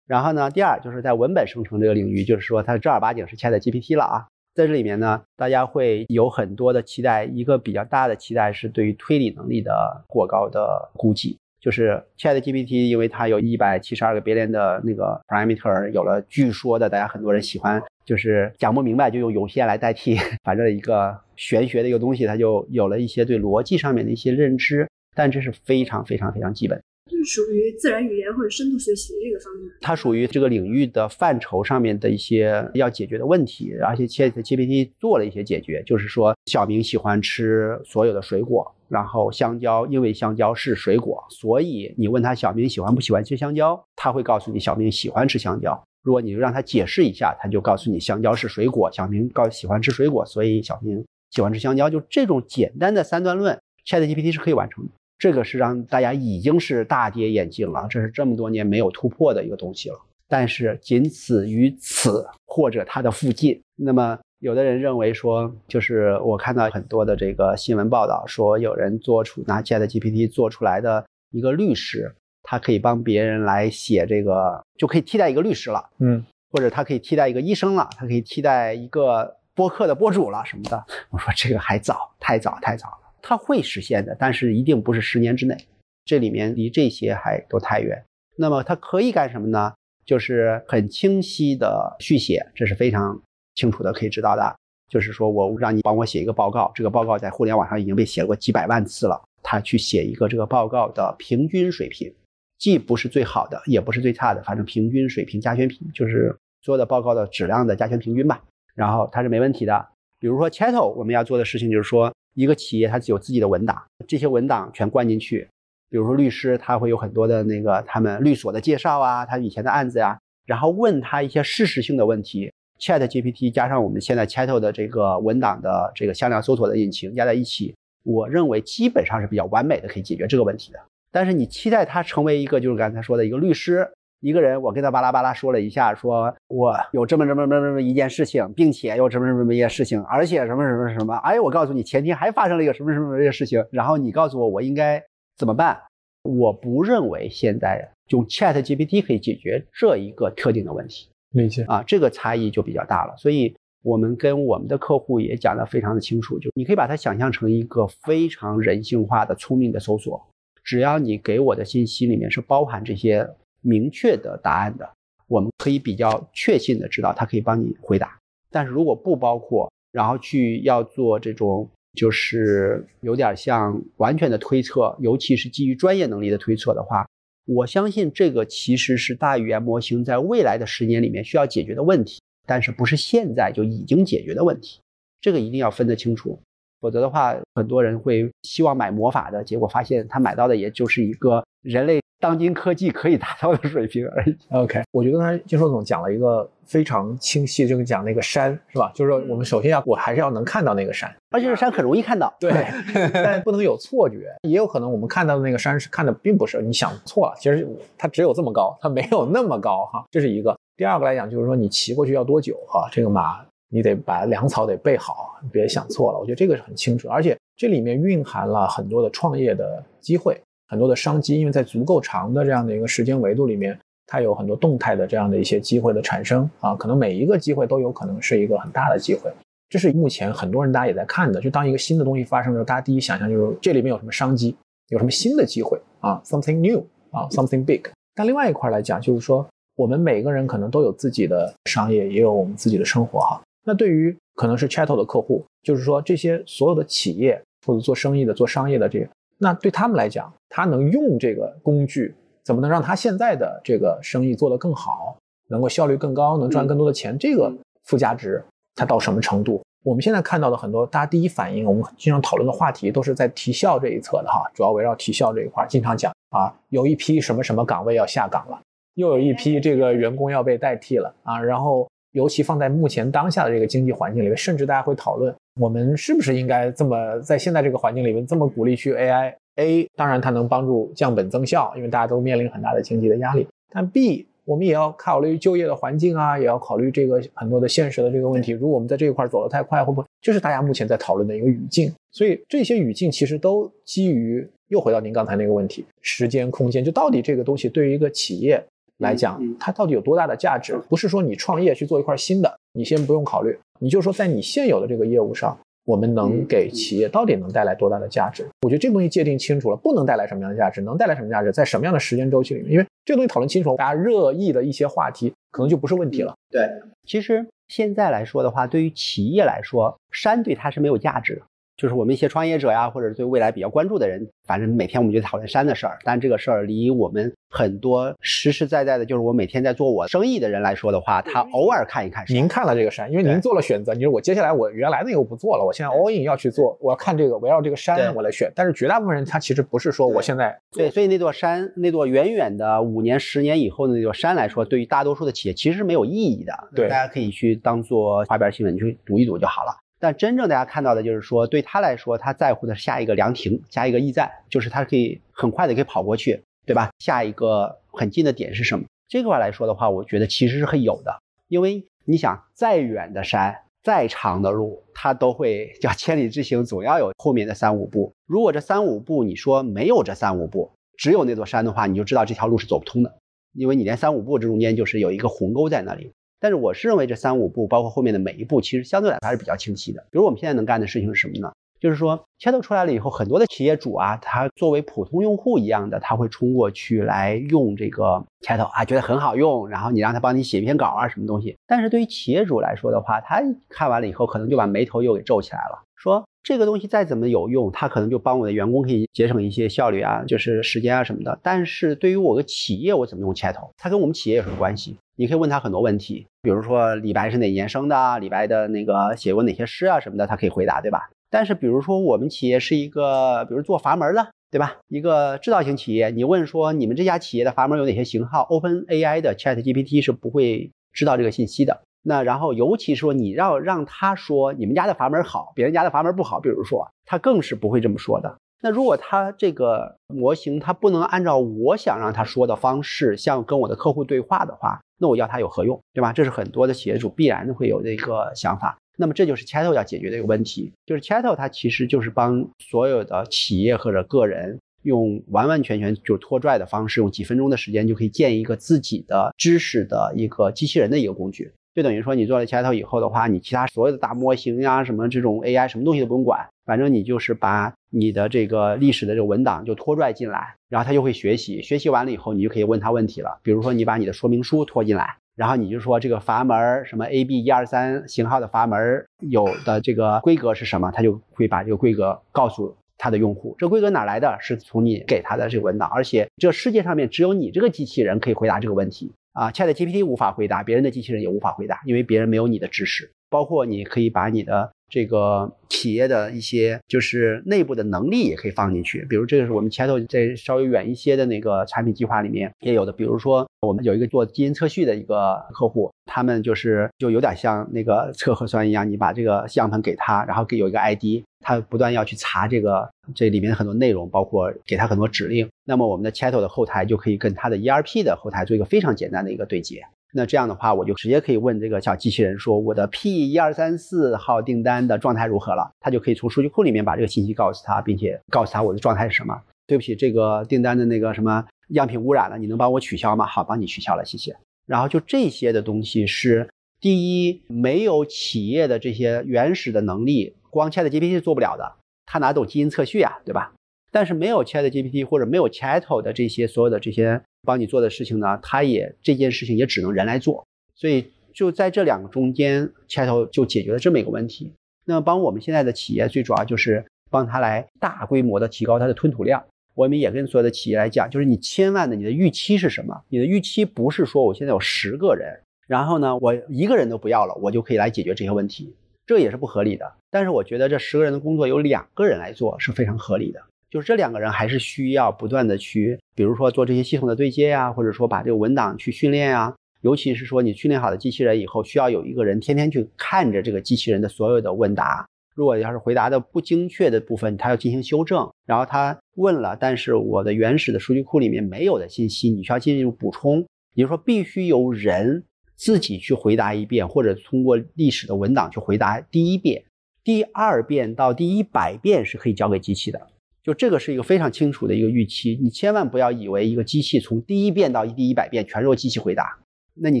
然后呢，第二就是在文本生成这个领域，就是说它正儿八经是 Chat GPT 了啊。在这里面呢，大家会有很多的期待。一个比较大的期待是对于推理能力的过高的估计。就是 ChatGPT，因为它有一百七十二个别连的那个 parameter，有了据说的大家很多人喜欢，就是讲不明白就用涌现来代替，反正一个玄学的一个东西，它就有了一些对逻辑上面的一些认知。但这是非常非常非常基本。是属于自然语言或者深度学习这个方面，它属于这个领域的范畴上面的一些要解决的问题，而且 ChatGPT 做了一些解决，就是说小明喜欢吃所有的水果，然后香蕉，因为香蕉是水果，所以你问他小明喜欢不喜欢吃香蕉，他会告诉你小明喜欢吃香蕉。如果你让他解释一下，他就告诉你香蕉是水果，小明告喜欢吃水果，所以小明喜欢吃香蕉。就这种简单的三段论，ChatGPT 是可以完成的。这个是让大家已经是大跌眼镜了，这是这么多年没有突破的一个东西了。但是仅此于此，或者它的附近。那么有的人认为说，就是我看到很多的这个新闻报道说，有人做出拿 Chat GPT 做出来的一个律师，他可以帮别人来写这个，就可以替代一个律师了，嗯，或者他可以替代一个医生了，他可以替代一个播客的播主了什么的。我说这个还早，太早太早了，它会实现的，但是一定不是十年之内，这里面离这些还都太远。那么它可以干什么呢？就是很清晰的续写，这是非常清楚的，可以知道的。就是说我让你帮我写一个报告，这个报告在互联网上已经被写过几百万次了。他去写一个这个报告的平均水平，既不是最好的，也不是最差的，反正平均水平加权平就是所有的报告的质量的加权平均吧。然后它是没问题的。比如说 Chatto，我们要做的事情就是说，一个企业它有自己的文档，这些文档全灌进去。比如说律师，他会有很多的那个他们律所的介绍啊，他以前的案子呀，然后问他一些事实性的问题。Chat GPT 加上我们现在 Chat 的这个文档的这个向量搜索的引擎加在一起，我认为基本上是比较完美的，可以解决这个问题的。但是你期待他成为一个就是刚才说的一个律师，一个人，我跟他巴拉巴拉说了一下，说我有这么这么这么这么一件事情，并且有这么这么一件事情，而且什么什么什么，哎，我告诉你前天还发生了一个什么什么这个事情，然后你告诉我我应该怎么办？我不认为现在用 Chat GPT 可以解决这一个特定的问题。理解啊，这个差异就比较大了。所以我们跟我们的客户也讲得非常的清楚，就你可以把它想象成一个非常人性化的、聪明的搜索。只要你给我的信息里面是包含这些明确的答案的，我们可以比较确信的知道它可以帮你回答。但是如果不包括，然后去要做这种就是有点像完全的推测，尤其是基于专业能力的推测的话。我相信这个其实是大语言模型在未来的十年里面需要解决的问题，但是不是现在就已经解决的问题，这个一定要分得清楚，否则的话，很多人会希望买魔法的结果，发现他买到的也就是一个人类。当今科技可以达到的水平而已。OK，我觉得刚才金硕总讲了一个非常清晰，就是讲那个山是吧？就是说我们首先要，我还是要能看到那个山，而且这山很容易看到。对，但不能有错觉。也有可能我们看到的那个山是看的并不是你想错了，其实它只有这么高，它没有那么高哈。这是一个。第二个来讲，就是说你骑过去要多久哈？这个马你得把粮草得备好，别想错了。我觉得这个是很清楚，而且这里面蕴含了很多的创业的机会。很多的商机，因为在足够长的这样的一个时间维度里面，它有很多动态的这样的一些机会的产生啊，可能每一个机会都有可能是一个很大的机会。这是目前很多人大家也在看的，就当一个新的东西发生的时候，大家第一想象就是这里面有什么商机，有什么新的机会啊，something new 啊，something big。但另外一块来讲，就是说我们每个人可能都有自己的商业，也有我们自己的生活哈。那对于可能是 Chatto 的客户，就是说这些所有的企业或者做生意的、做商业的这些。那对他们来讲，他能用这个工具，怎么能让他现在的这个生意做得更好，能够效率更高，能赚更多的钱？这个附加值它到什么程度？我们现在看到的很多，大家第一反应，我们经常讨论的话题都是在提效这一侧的哈，主要围绕提效这一块，经常讲啊，有一批什么什么岗位要下岗了，又有一批这个员工要被代替了啊，然后尤其放在目前当下的这个经济环境里面，甚至大家会讨论。我们是不是应该这么在现在这个环境里面这么鼓励去 AI？A 当然它能帮助降本增效，因为大家都面临很大的经济的压力。但 B 我们也要考虑就业的环境啊，也要考虑这个很多的现实的这个问题。如果我们在这一块走得太快，会不会就是大家目前在讨论的一个语境？所以这些语境其实都基于又回到您刚才那个问题：时间、空间，就到底这个东西对于一个企业来讲，它到底有多大的价值？不是说你创业去做一块新的，你先不用考虑。你就说，在你现有的这个业务上，我们能给企业到底能带来多大的价值？我觉得这东西界定清楚了，不能带来什么样的价值，能带来什么价值，在什么样的时间周期里面？因为这个东西讨论清楚，大家热议的一些话题可能就不是问题了。对，其实现在来说的话，对于企业来说，山对它是没有价值的。就是我们一些创业者呀，或者对未来比较关注的人，反正每天我们就讨论山的事儿。但这个事儿离我们很多实实在在的，就是我每天在做我生意的人来说的话，他偶尔看一看。您看了这个山，因为您做了选择。你说我接下来我原来那个不做了，我现在 all in 要去做，我要看这个围绕这个山我来选。但是绝大部分人他其实不是说我现在对，所以那座山，那座远远的五年、十年以后的那座山来说，对于大多数的企业其实是没有意义的。对，大家可以去当做花边新闻去读一读就好了。但真正大家看到的就是说，对他来说，他在乎的是下一个凉亭加一个驿站，就是他可以很快的可以跑过去，对吧？下一个很近的点是什么？这块来说的话，我觉得其实是很有的，因为你想，再远的山，再长的路，它都会叫千里之行，总要有后面的三五步。如果这三五步你说没有这三五步，只有那座山的话，你就知道这条路是走不通的，因为你连三五步这中间就是有一个鸿沟在那里。但是我是认为这三五步，包括后面的每一步，其实相对来说还是比较清晰的。比如我们现在能干的事情是什么呢？就是说，Chat 出来了以后，很多的企业主啊，他作为普通用户一样的，他会冲过去来用这个 Chat 啊，觉得很好用，然后你让他帮你写一篇稿啊，什么东西。但是对于企业主来说的话，他看完了以后，可能就把眉头又给皱起来了，说这个东西再怎么有用，他可能就帮我的员工可以节省一些效率啊，就是时间啊什么的。但是对于我个企业，我怎么用 Chat？它跟我们企业有什么关系？你可以问他很多问题，比如说李白是哪年生的？李白的那个写过哪些诗啊什么的，他可以回答，对吧？但是，比如说我们企业是一个，比如做阀门的，对吧？一个制造型企业，你问说你们这家企业的阀门有哪些型号？Open AI 的 Chat GPT 是不会知道这个信息的。那然后，尤其说你要让他说你们家的阀门好，别人家的阀门不好，比如说他更是不会这么说的。那如果他这个模型他不能按照我想让他说的方式，像跟我的客户对话的话，那我要它有何用，对吧？这是很多的企业主必然会有的一个想法。那么这就是 Chat 要解决的一个问题，就是 Chat 它其实就是帮所有的企业或者个人用完完全全就是拖拽的方式，用几分钟的时间就可以建一个自己的知识的一个机器人的一个工具。就等于说你做了 Chat 以后的话，你其他所有的大模型呀、什么这种 AI 什么东西都不用管，反正你就是把你的这个历史的这个文档就拖拽进来，然后它就会学习，学习完了以后你就可以问他问题了。比如说你把你的说明书拖进来。然后你就说这个阀门什么 A B 一二三型号的阀门有的这个规格是什么，他就会把这个规格告诉他的用户。这规格哪来的？是从你给他的这个文档，而且这世界上面只有你这个机器人可以回答这个问题啊。Chat GPT 无法回答，别人的机器人也无法回答，因为别人没有你的知识。包括你可以把你的这个企业的一些就是内部的能力也可以放进去，比如这个是我们 Chat 在稍微远一些的那个产品计划里面也有的，比如说。我们有一个做基因测序的一个客户，他们就是就有点像那个测核酸一样，你把这个样本给他，然后给有一个 ID，他不断要去查这个这里面的很多内容，包括给他很多指令。那么我们的 Chat 的后台就可以跟他的 ERP 的后台做一个非常简单的一个对接。那这样的话，我就直接可以问这个小机器人说，我的 P 一二三四号订单的状态如何了？他就可以从数据库里面把这个信息告诉他，并且告诉他我的状态是什么。对不起，这个订单的那个什么。样品污染了，你能帮我取消吗？好，帮你取消了，谢谢。然后就这些的东西是第一，没有企业的这些原始的能力，光 Chat GPT 做不了的，他哪懂基因测序啊，对吧？但是没有 Chat GPT 或者没有 Chat 的这些所有的这些帮你做的事情呢，他也这件事情也只能人来做。所以就在这两个中间，Chat 就解决了这么一个问题。那么帮我们现在的企业最主要就是帮他来大规模的提高它的吞吐量。我们也跟所有的企业来讲，就是你千万的你的预期是什么？你的预期不是说我现在有十个人，然后呢，我一个人都不要了，我就可以来解决这些问题，这也是不合理的。但是我觉得这十个人的工作有两个人来做是非常合理的，就是这两个人还是需要不断的去，比如说做这些系统的对接呀，或者说把这个文档去训练呀，尤其是说你训练好的机器人以后，需要有一个人天天去看着这个机器人的所有的问答。如果要是回答的不精确的部分，他要进行修正。然后他问了，但是我的原始的数据库里面没有的信息，你需要进行补充。也就是说，必须由人自己去回答一遍，或者通过历史的文档去回答第一遍、第二遍到第一百遍是可以交给机器的。就这个是一个非常清楚的一个预期。你千万不要以为一个机器从第一遍到第一百遍全是由机器回答，那你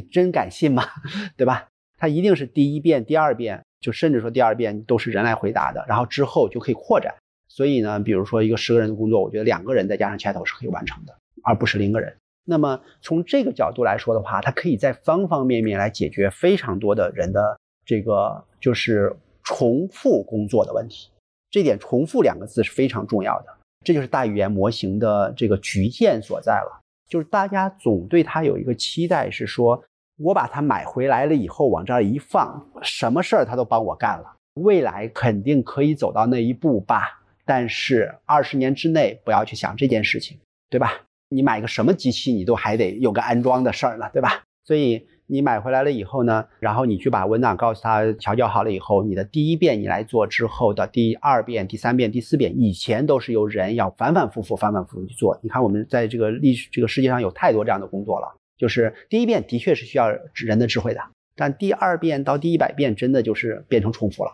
真敢信吗？对吧？它一定是第一遍、第二遍。就甚至说第二遍都是人来回答的，然后之后就可以扩展。所以呢，比如说一个十个人的工作，我觉得两个人再加上 Chat 是可以完成的，而不是零个人。那么从这个角度来说的话，它可以在方方面面来解决非常多的人的这个就是重复工作的问题。这点“重复”两个字是非常重要的，这就是大语言模型的这个局限所在了。就是大家总对它有一个期待，是说。我把它买回来了以后，往这儿一放，什么事儿它都帮我干了。未来肯定可以走到那一步吧？但是二十年之内不要去想这件事情，对吧？你买个什么机器，你都还得有个安装的事儿呢，对吧？所以你买回来了以后呢，然后你去把文档告诉他调教好了以后，你的第一遍你来做之后的第二遍、第三遍、第四遍，以前都是由人要反反复复、反反复复去做。你看我们在这个历史这个世界上有太多这样的工作了。就是第一遍的确是需要人的智慧的，但第二遍到第一百遍真的就是变成重复了。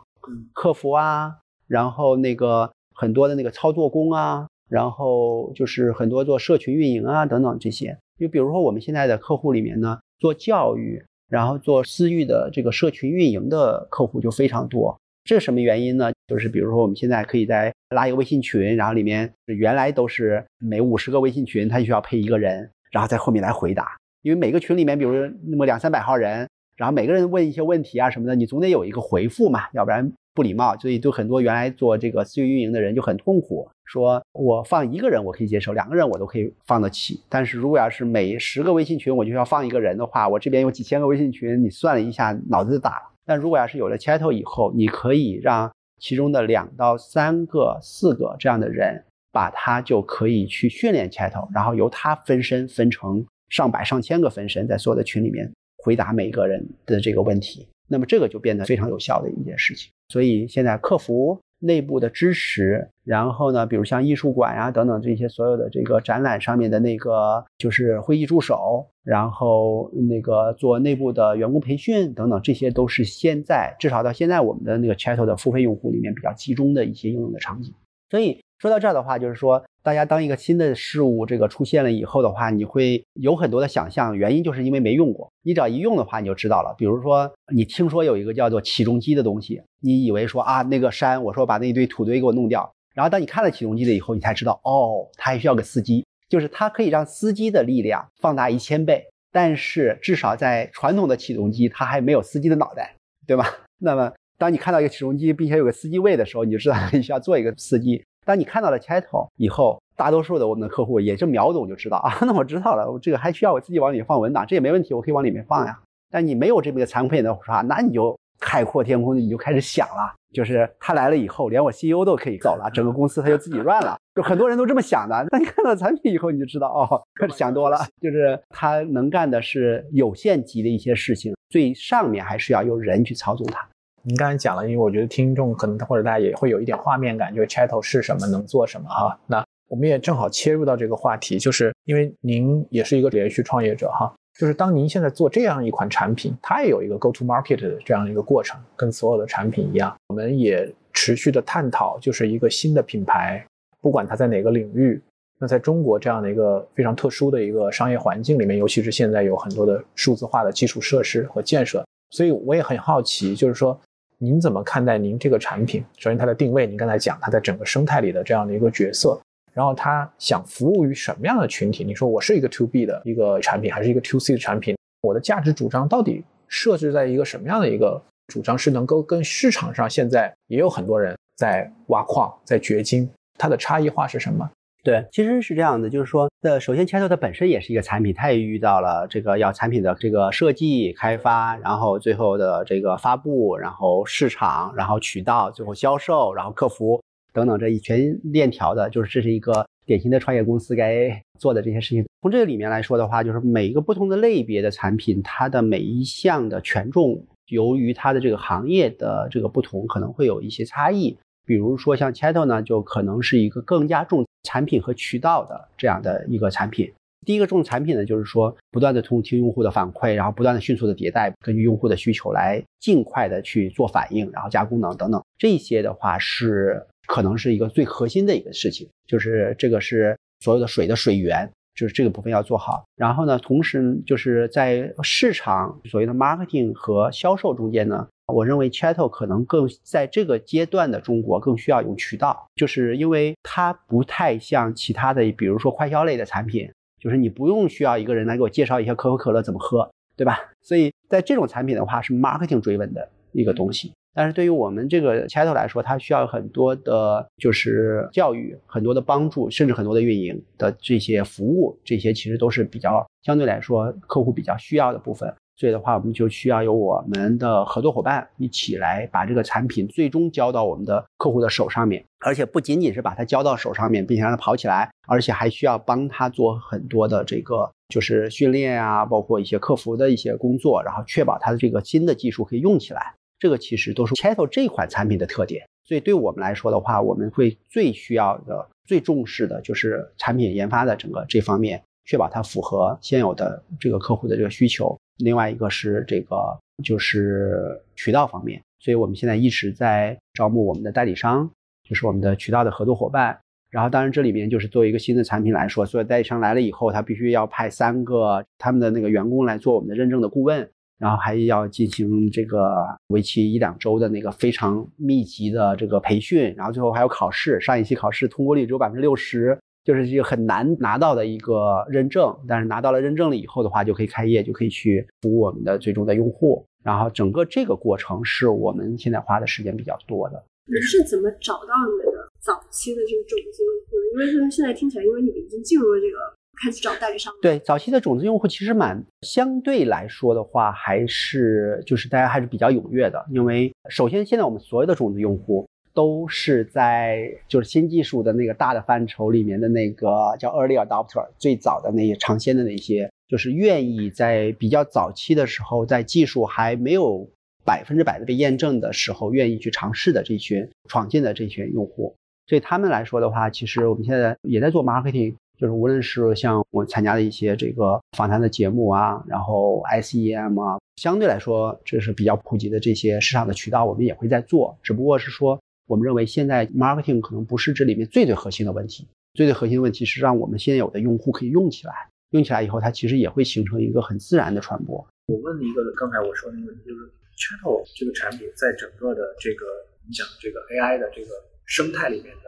客服啊，然后那个很多的那个操作工啊，然后就是很多做社群运营啊等等这些。就比如说我们现在的客户里面呢，做教育，然后做私域的这个社群运营的客户就非常多。这是什么原因呢？就是比如说我们现在可以在拉一个微信群，然后里面原来都是每五十个微信群，它需要配一个人，然后在后面来回答。因为每个群里面，比如那么两三百号人，然后每个人问一些问题啊什么的，你总得有一个回复嘛，要不然不礼貌。所以就很多原来做这个私域运营的人就很痛苦，说我放一个人我可以接受，两个人我都可以放得起。但是如果要是每十个微信群我就要放一个人的话，我这边有几千个微信群，你算了一下，脑子就大了。但如果要是有了 Chat 以后，你可以让其中的两到三个、四个这样的人，把他就可以去训练 Chat，然后由他分身分成上百上千个分身，在所有的群里面回答每个人的这个问题，那么这个就变得非常有效的一件事情。所以现在客服。内部的支持，然后呢，比如像艺术馆呀等等这些所有的这个展览上面的那个就是会议助手，然后那个做内部的员工培训等等，这些都是现在至少到现在我们的那个 Chat 的付费用户里面比较集中的一些应用的场景，所以。说到这儿的话，就是说，大家当一个新的事物这个出现了以后的话，你会有很多的想象，原因就是因为没用过。你只要一用的话，你就知道了。比如说，你听说有一个叫做起重机的东西，你以为说啊，那个山，我说把那一堆土堆给我弄掉。然后当你看了起重机了以后，你才知道，哦，它还需要个司机，就是它可以让司机的力量放大一千倍。但是至少在传统的起重机，它还没有司机的脑袋，对吧？那么当你看到一个起重机，并且有个司机位的时候，你就知道你需要做一个司机。当你看到了 title 以后，大多数的我们的客户也就秒懂就知道啊，那我知道了，我这个还需要我自己往里面放文档，这也没问题，我可以往里面放呀。但你没有这么一个残酷的话，那你就海阔天空，你就开始想了，就是他来了以后，连我 CEO 都可以走了，整个公司他就自己 run 了，就很多人都这么想的。那你看到产品以后，你就知道哦，想多了，就是他能干的是有限级的一些事情，最上面还是要有人去操纵他。您刚才讲了，因为我觉得听众可能或者大家也会有一点画面感，就是 Chatto 是什么，能做什么哈。那我们也正好切入到这个话题，就是因为您也是一个连续创业者哈，就是当您现在做这样一款产品，它也有一个 Go to Market 的这样一个过程，跟所有的产品一样，我们也持续的探讨，就是一个新的品牌，不管它在哪个领域，那在中国这样的一个非常特殊的一个商业环境里面，尤其是现在有很多的数字化的基础设施和建设，所以我也很好奇，就是说。您怎么看待您这个产品？首先，它的定位，您刚才讲它在整个生态里的这样的一个角色，然后它想服务于什么样的群体？你说我是一个 To B 的一个产品，还是一个 To C 的产品？我的价值主张到底设置在一个什么样的一个主张，是能够跟市场上现在也有很多人在挖矿、在掘金，它的差异化是什么？对，其实是这样的，就是说，呃，首先 c h a t 它本身也是一个产品，它也遇到了这个要产品的这个设计、开发，然后最后的这个发布，然后市场，然后渠道，最后销售，然后客服等等这一全链条的，就是这是一个典型的创业公司该做的这些事情。从这个里面来说的话，就是每一个不同的类别的产品，它的每一项的权重，由于它的这个行业的这个不同，可能会有一些差异。比如说像 c h a t 呢，就可能是一个更加重。产品和渠道的这样的一个产品，第一个重产品呢，就是说不断的通听用户的反馈，然后不断的迅速的迭代，根据用户的需求来尽快的去做反应，然后加功能等等，这些的话是可能是一个最核心的一个事情，就是这个是所有的水的水源，就是这个部分要做好。然后呢，同时就是在市场所谓的 marketing 和销售中间呢。我认为 Chatto 可能更在这个阶段的中国更需要有渠道，就是因为它不太像其他的，比如说快消类的产品，就是你不用需要一个人来给我介绍一下可口可乐怎么喝，对吧？所以在这种产品的话是 marketing 追问的一个东西。但是对于我们这个 Chatto 来说，它需要很多的就是教育、很多的帮助，甚至很多的运营的这些服务，这些其实都是比较相对来说客户比较需要的部分。所以的话，我们就需要有我们的合作伙伴一起来把这个产品最终交到我们的客户的手上面，而且不仅仅是把它交到手上面，并且让它跑起来，而且还需要帮他做很多的这个就是训练啊，包括一些客服的一些工作，然后确保它的这个新的技术可以用起来。这个其实都是 Chatto 这款产品的特点。所以对我们来说的话，我们会最需要的、最重视的就是产品研发的整个这方面，确保它符合现有的这个客户的这个需求。另外一个是这个就是渠道方面，所以我们现在一直在招募我们的代理商，就是我们的渠道的合作伙伴，然后当然这里面就是作为一个新的产品来说，所以代理商来了以后，他必须要派三个他们的那个员工来做我们的认证的顾问，然后还要进行这个为期一两周的那个非常密集的这个培训，然后最后还有考试，上一期考试通过率只有百分之六十。就是一个很难拿到的一个认证，但是拿到了认证了以后的话，就可以开业，就可以去服务我们的最终的用户。然后整个这个过程是我们现在花的时间比较多的。你是怎么找到你们的早期的这个种子用户？因为现在听起来，因为你们已经进入了这个开始找代理商。对，早期的种子用户其实蛮相对来说的话，还是就是大家还是比较踊跃的。因为首先现在我们所有的种子用户。都是在就是新技术的那个大的范畴里面的那个叫 early adopter，最早的那些尝鲜的那些，就是愿意在比较早期的时候，在技术还没有百分之百的被验证的时候，愿意去尝试的这群闯进的这群用户。对他们来说的话，其实我们现在也在做 marketing，就是无论是像我参加的一些这个访谈的节目啊，然后 SEM 啊，相对来说这是比较普及的这些市场的渠道，我们也会在做，只不过是说。我们认为现在 marketing 可能不是这里面最最核心的问题，最最核心的问题是让我们现有的用户可以用起来，用起来以后，它其实也会形成一个很自然的传播。我问一个刚才我说那个问题，就是 Chatto 这个产品在整个的这个你讲这个 AI 的这个生态里面的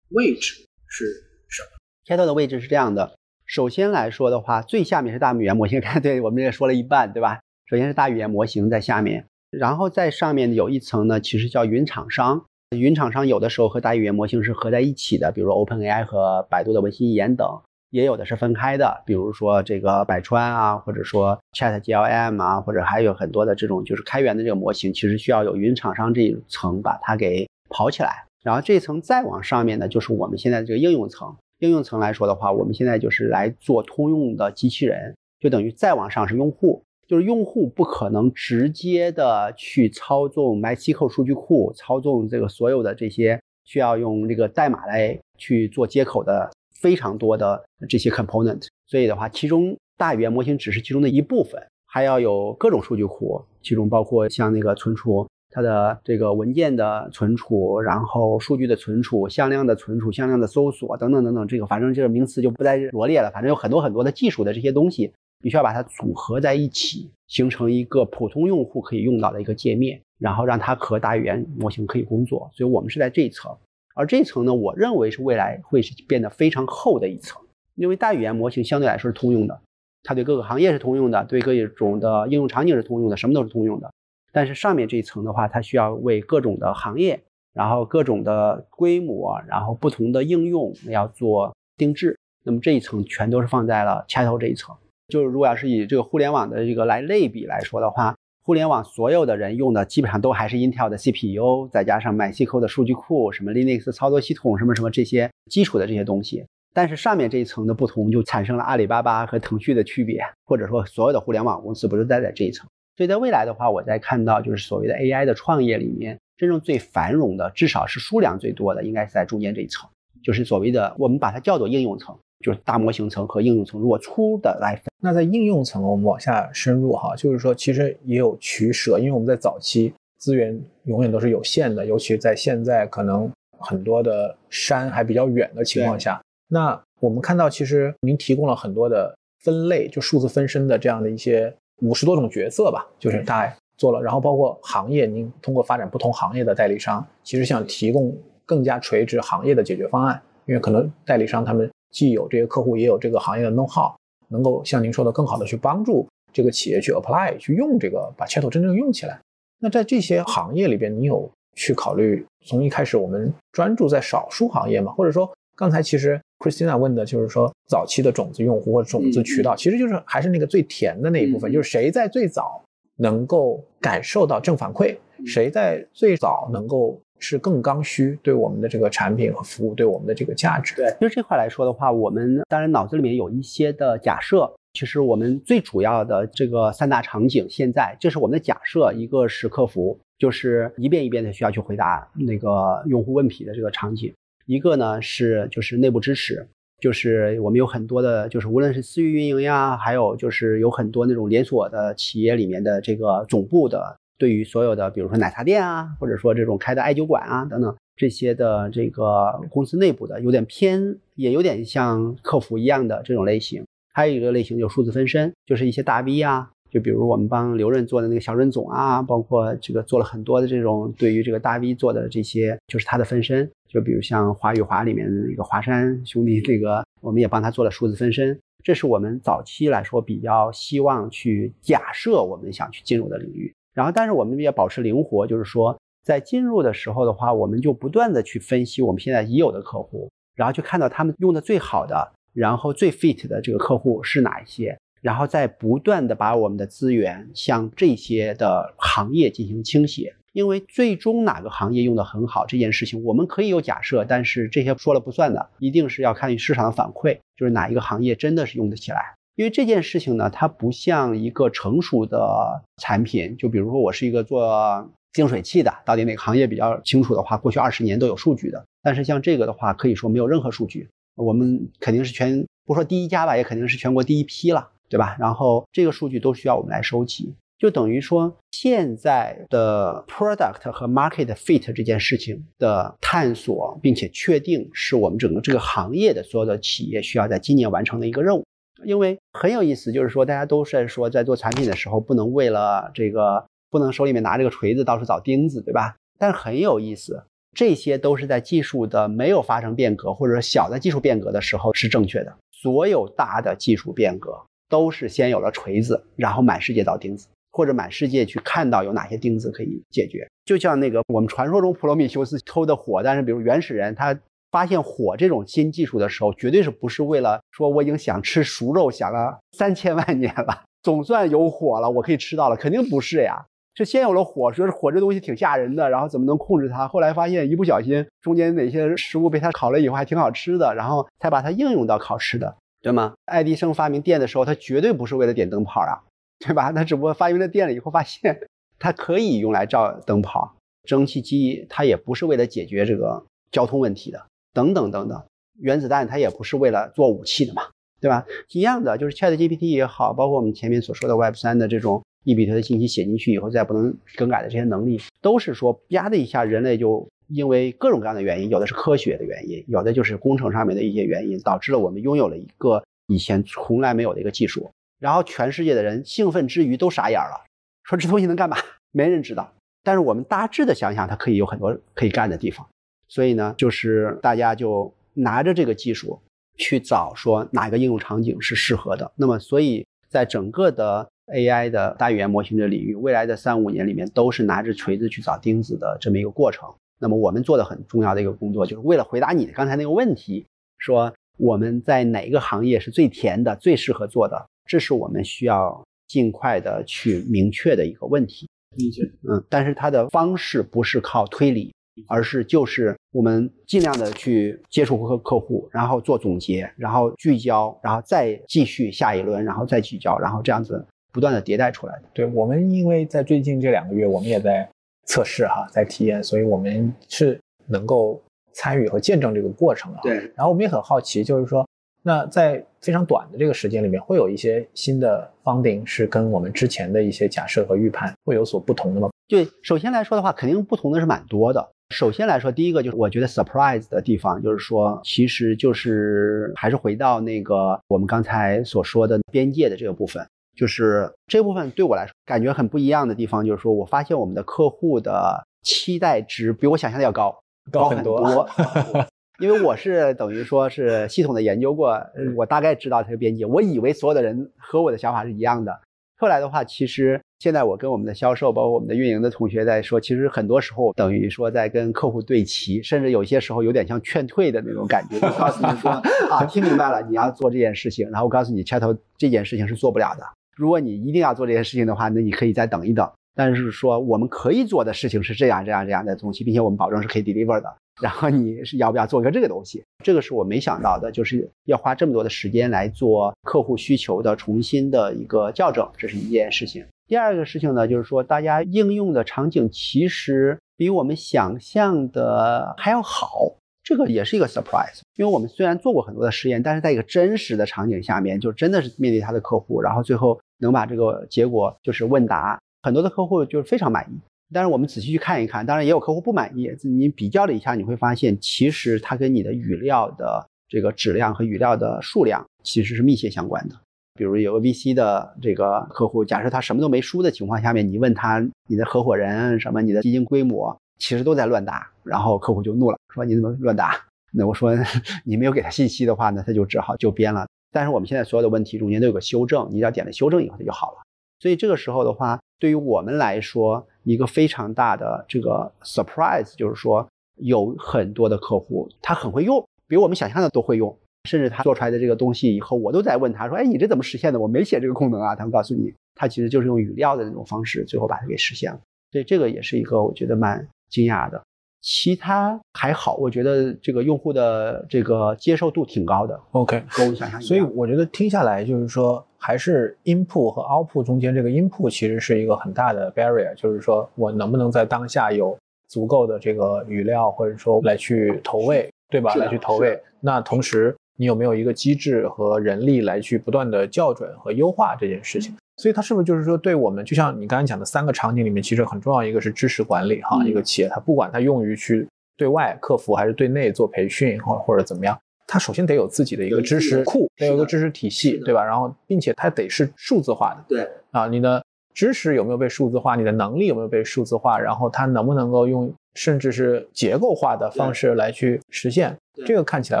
位置是什么？Chatto 的位置是这样的，首先来说的话，最下面是大语言模型，看 对我们也说了一半，对吧？首先是大语言模型在下面，然后在上面有一层呢，其实叫云厂商。云厂商有的时候和大语言模型是合在一起的，比如 OpenAI 和百度的文心一言等；也有的是分开的，比如说这个百川啊，或者说 ChatGLM 啊，或者还有很多的这种就是开源的这个模型，其实需要有云厂商这一层把它给跑起来。然后这一层再往上面呢，就是我们现在这个应用层。应用层来说的话，我们现在就是来做通用的机器人，就等于再往上是用户。就是用户不可能直接的去操纵 MySQL 数据库，操纵这个所有的这些需要用这个代码来去做接口的非常多的这些 component。所以的话，其中大语言模型只是其中的一部分，还要有各种数据库，其中包括像那个存储它的这个文件的存储，然后数据的存储、向量的存储、向量的搜索等等等等。这个反正这个名词就不再罗列了，反正有很多很多的技术的这些东西。必须要把它组合在一起，形成一个普通用户可以用到的一个界面，然后让它和大语言模型可以工作。所以我们是在这一层，而这一层呢，我认为是未来会是变得非常厚的一层，因为大语言模型相对来说是通用的，它对各个行业是通用的，对各种的应用场景是通用的，什么都是通用的。但是上面这一层的话，它需要为各种的行业，然后各种的规模，然后不同的应用要做定制。那么这一层全都是放在了 Chat 这一层。就是如果要是以这个互联网的这个来类比来说的话，互联网所有的人用的基本上都还是 Intel 的 CPU，再加上 MySQL 的数据库，什么 Linux 操作系统，什么什么这些基础的这些东西。但是上面这一层的不同，就产生了阿里巴巴和腾讯的区别，或者说所有的互联网公司不是待在这一层。所以在未来的话，我在看到就是所谓的 AI 的创业里面，真正最繁荣的，至少是数量最多的，应该是在中间这一层，就是所谓的我们把它叫做应用层。就是大模型层和应用层，如果粗的来分，那在应用层我们往下深入哈，就是说其实也有取舍，因为我们在早期资源永远都是有限的，尤其在现在可能很多的山还比较远的情况下，那我们看到其实您提供了很多的分类，就数字分身的这样的一些五十多种角色吧，就是大概做了，然后包括行业，您通过发展不同行业的代理商，其实想提供更加垂直行业的解决方案，因为可能代理商他们。既有这些客户，也有这个行业的 know how，能够像您说的，更好的去帮助这个企业去 apply 去用这个，把 Chat 真正用起来。那在这些行业里边，你有去考虑从一开始我们专注在少数行业吗？或者说，刚才其实 Christina 问的就是说，早期的种子用户或者种子渠道，其实就是还是那个最甜的那一部分，就是谁在最早能够感受到正反馈，谁在最早能够。是更刚需，对我们的这个产品和服务，对我们的这个价值。对，就这块来说的话，我们当然脑子里面有一些的假设。其实我们最主要的这个三大场景，现在这是我们的假设：一个是客服，就是一遍一遍的需要去回答那个用户问题的这个场景；一个呢是就是内部支持，就是我们有很多的，就是无论是私域运营呀，还有就是有很多那种连锁的企业里面的这个总部的。对于所有的，比如说奶茶店啊，或者说这种开的艾灸馆啊等等，这些的这个公司内部的，有点偏，也有点像客服一样的这种类型。还有一个类型就数字分身，就是一些大 V 啊，就比如我们帮刘润做的那个小润总啊，包括这个做了很多的这种对于这个大 V 做的这些，就是他的分身。就比如像华与华里面的那个华山兄弟，这个我们也帮他做了数字分身。这是我们早期来说比较希望去假设我们想去进入的领域。然后，但是我们也保持灵活，就是说在进入的时候的话，我们就不断的去分析我们现在已有的客户，然后去看到他们用的最好的。然后最 fit 的这个客户是哪一些？然后再不断的把我们的资源向这些的行业进行倾斜，因为最终哪个行业用的很好这件事情，我们可以有假设，但是这些说了不算的，一定是要看市场的反馈，就是哪一个行业真的是用得起来。因为这件事情呢，它不像一个成熟的产品，就比如说我是一个做净水器的，到底哪个行业比较清楚的话，过去二十年都有数据的。但是像这个的话，可以说没有任何数据。我们肯定是全不说第一家吧，也肯定是全国第一批了，对吧？然后这个数据都需要我们来收集，就等于说现在的 product 和 market fit 这件事情的探索，并且确定是我们整个这个行业的所有的企业需要在今年完成的一个任务。因为很有意思，就是说大家都是说在做产品的时候，不能为了这个，不能手里面拿这个锤子到处找钉子，对吧？但是很有意思。这些都是在技术的没有发生变革，或者说小的技术变革的时候是正确的。所有大的技术变革都是先有了锤子，然后满世界找钉子，或者满世界去看到有哪些钉子可以解决。就像那个我们传说中普罗米修斯偷的火，但是比如原始人他发现火这种新技术的时候，绝对是不是为了说我已经想吃熟肉想了三千万年了，总算有火了，我可以吃到了，肯定不是呀。是先有了火，说是火这东西挺吓人的，然后怎么能控制它？后来发现一不小心，中间哪些食物被它烤了以后还挺好吃的，然后才把它应用到烤吃的，对吗？爱迪生发明电的时候，他绝对不是为了点灯泡啊，对吧？他只不过发明了电了以后，发现它可以用来照灯泡。蒸汽机它也不是为了解决这个交通问题的，等等等等。原子弹它也不是为了做武器的嘛，对吧？一样的，就是 ChatGPT 也好，包括我们前面所说的 Web 三的这种。一比特的信息写进去以后再不能更改的这些能力，都是说啪的一下，人类就因为各种各样的原因，有的是科学的原因，有的就是工程上面的一些原因，导致了我们拥有了一个以前从来没有的一个技术。然后全世界的人兴奋之余都傻眼了，说这东西能干嘛？没人知道。但是我们大致的想想，它可以有很多可以干的地方。所以呢，就是大家就拿着这个技术去找说哪个应用场景是适合的。那么，所以在整个的 AI 的大语言模型的领域，未来的三五年里面都是拿着锤子去找钉子的这么一个过程。那么我们做的很重要的一个工作，就是为了回答你刚才那个问题，说我们在哪个行业是最甜的、最适合做的，这是我们需要尽快的去明确的一个问题。理解，嗯，但是它的方式不是靠推理。而是就是我们尽量的去接触客客户，然后做总结，然后聚焦，然后再继续下一轮，然后再聚焦，然后这样子不断的迭代出来的。对我们，因为在最近这两个月，我们也在测试哈，在体验，所以我们是能够参与和见证这个过程的。对。然后我们也很好奇，就是说，那在非常短的这个时间里面，会有一些新的 funding 是跟我们之前的一些假设和预判会有所不同的吗？对，首先来说的话，肯定不同的是蛮多的。首先来说，第一个就是我觉得 surprise 的地方，就是说，其实就是还是回到那个我们刚才所说的边界的这个部分，就是这部分对我来说感觉很不一样的地方，就是说我发现我们的客户的期待值比我想象的要高，高很多。因为我是等于说是系统的研究过，我大概知道这个边界，我以为所有的人和我的想法是一样的。后来的话，其实现在我跟我们的销售，包括我们的运营的同学在说，其实很多时候等于说在跟客户对齐，甚至有些时候有点像劝退的那种感觉，就告诉你说啊，听明白了，你要做这件事情，然后告诉你掐头这件事情是做不了的。如果你一定要做这件事情的话，那你可以再等一等。但是说我们可以做的事情是这样这样这样的东西，并且我们保证是可以 deliver 的。然后你是要不要做一个这个东西？这个是我没想到的，就是要花这么多的时间来做客户需求的重新的一个校正，这是一件事情。第二个事情呢，就是说大家应用的场景其实比我们想象的还要好，这个也是一个 surprise。因为我们虽然做过很多的实验，但是在一个真实的场景下面，就真的是面对他的客户，然后最后能把这个结果就是问答，很多的客户就是非常满意。但是我们仔细去看一看，当然也有客户不满意。你比较了一下，你会发现，其实它跟你的语料的这个质量和语料的数量其实是密切相关的。比如有个 VC 的这个客户，假设他什么都没输的情况下面，你问他你的合伙人什么，你的基金规模，其实都在乱答，然后客户就怒了，说你怎么乱答？那我说 你没有给他信息的话呢，他就只好就编了。但是我们现在所有的问题中间都有个修正，你只要点了修正以后它就好了。所以这个时候的话，对于我们来说，一个非常大的这个 surprise 就是说，有很多的客户他很会用，比我们想象的都会用，甚至他做出来的这个东西以后，我都在问他说：“哎，你这怎么实现的？我没写这个功能啊。”他们告诉你，他其实就是用语料的那种方式，最后把它给实现了。所以这个也是一个我觉得蛮惊讶的。其他还好，我觉得这个用户的这个接受度挺高的。OK，跟我们想象。所以我觉得听下来就是说，还是 input 和 output 中间这个 input 其实是一个很大的 barrier，就是说我能不能在当下有足够的这个语料或者说来去投喂，对吧？来去投喂。那同时你有没有一个机制和人力来去不断的校准和优化这件事情？所以它是不是就是说，对我们就像你刚才讲的三个场景里面，其实很重要一个是知识管理哈，一个企业它不管它用于去对外客服还是对内做培训或或者怎么样，它首先得有自己的一个知识库，得有一个知识体系，对吧？然后并且它得是数字化的，对啊，你的知识有没有被数字化？你的能力有没有被数字化？然后它能不能够用甚至是结构化的方式来去实现？这个看起来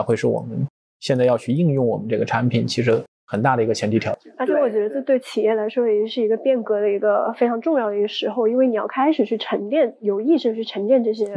会是我们现在要去应用我们这个产品，其实。很大的一个前提条件，而且我觉得这对企业来说也是一个变革的一个非常重要的一个时候，因为你要开始去沉淀，有意识去沉淀这些资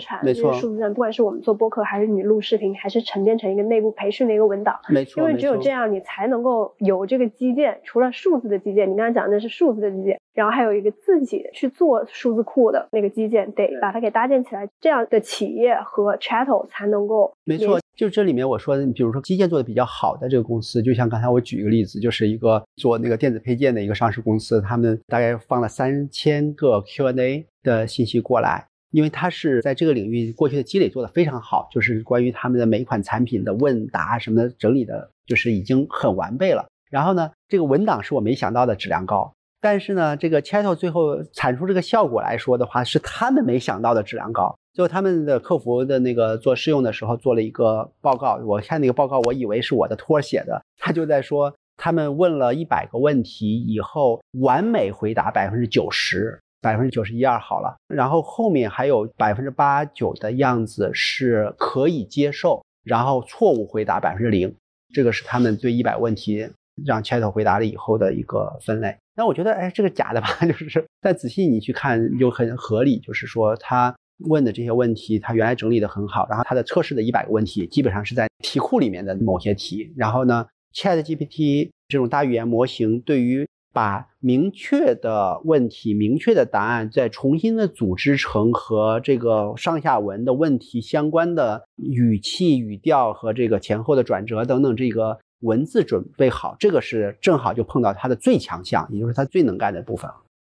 产、没错数字，不管是我们做播客，还是你录视频，还是沉淀成一个内部培训的一个文档，没错，因为只有这样，你才能够有这个基建，除了数字的基建，你刚才讲的是数字的基建，然后还有一个自己去做数字库的那个基建，得把它给搭建起来，这样的企业和 chattel 才能够没错。就这里面我说的，比如说基建做的比较好的这个公司，就像刚才我举一个例子，就是一个做那个电子配件的一个上市公司，他们大概放了三千个 Q&A 的信息过来，因为他是在这个领域过去的积累做的非常好，就是关于他们的每一款产品的问答什么的整理的，就是已经很完备了。然后呢，这个文档是我没想到的质量高，但是呢，这个 Chatto 最后产出这个效果来说的话，是他们没想到的质量高。就他们的客服的那个做试用的时候做了一个报告，我看那个报告，我以为是我的托写的，他就在说他们问了一百个问题以后，完美回答百分之九十，百分之九十一二好了，然后后面还有百分之八九的样子是可以接受，然后错误回答百分之零，这个是他们对一百问题让 Chat 回答了以后的一个分类。那我觉得，哎，这个假的吧，就是再仔细你去看就很合理，就是说他。问的这些问题，他原来整理的很好，然后他的测试的一百个问题，基本上是在题库里面的某些题。然后呢，Chat GPT 这种大语言模型，对于把明确的问题、明确的答案，再重新的组织成和这个上下文的问题相关的语气、语调和这个前后的转折等等，这个文字准备好，这个是正好就碰到他的最强项，也就是他最能干的部分。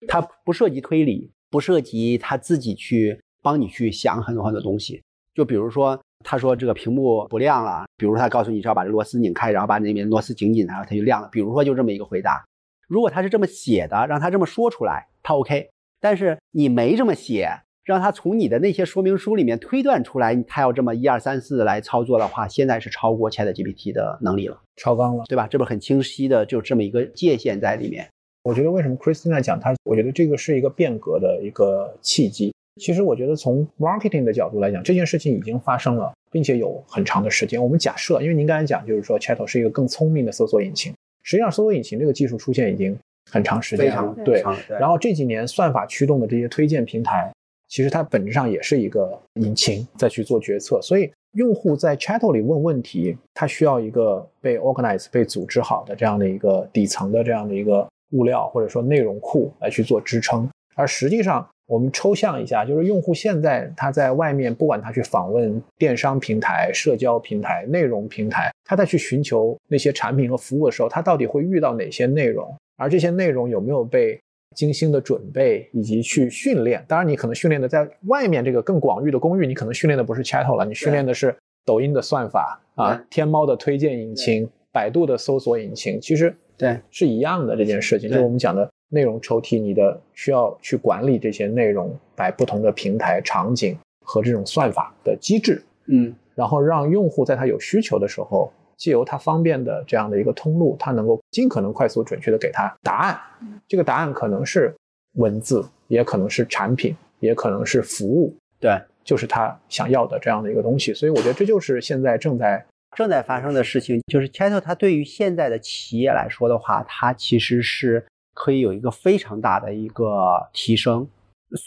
它不涉及推理，不涉及他自己去。帮你去想很多很多东西，就比如说，他说这个屏幕不亮了，比如他告诉你只要把这螺丝拧开，然后把那边螺丝紧紧，然后它就亮了。比如说就这么一个回答，如果他是这么写的，让他这么说出来，他 OK。但是你没这么写，让他从你的那些说明书里面推断出来，他要这么一二三四来操作的话，现在是超过 ChatGPT 的能力了，超纲了，对吧？这不很清晰的就这么一个界限在里面。我觉得为什么 Christina 讲他，我觉得这个是一个变革的一个契机。其实我觉得从 marketing 的角度来讲，这件事情已经发生了，并且有很长的时间。我们假设，因为您刚才讲，就是说 Chat 是一个更聪明的搜索引擎。实际上，搜索引擎这个技术出现已经很长时间了。对。然后这几年算法驱动的这些推荐平台，其实它本质上也是一个引擎再去做决策。所以用户在 Chat 里问问题，它需要一个被 organize、被组织好的这样的一个底层的这样的一个物料或者说内容库来去做支撑。而实际上，我们抽象一下，就是用户现在他在外面，不管他去访问电商平台、社交平台、内容平台，他在去寻求那些产品和服务的时候，他到底会遇到哪些内容？而这些内容有没有被精心的准备以及去训练？当然，你可能训练的在外面这个更广域的公寓，你可能训练的不是 Chat 了，你训练的是抖音的算法啊，天猫的推荐引擎、百度的搜索引擎，其实对是一样的这件事情，就是我们讲的。内容抽屉，你的需要去管理这些内容，摆不同的平台、场景和这种算法的机制，嗯，然后让用户在他有需求的时候，借由它方便的这样的一个通路，它能够尽可能快速、准确的给它答案。这个答案可能是文字，也可能是产品，也可能是服务，对，就是他想要的这样的一个东西。所以我觉得这就是现在正在正在发生的事情。就是 Chat，它对于现在的企业来说的话，它其实是。可以有一个非常大的一个提升，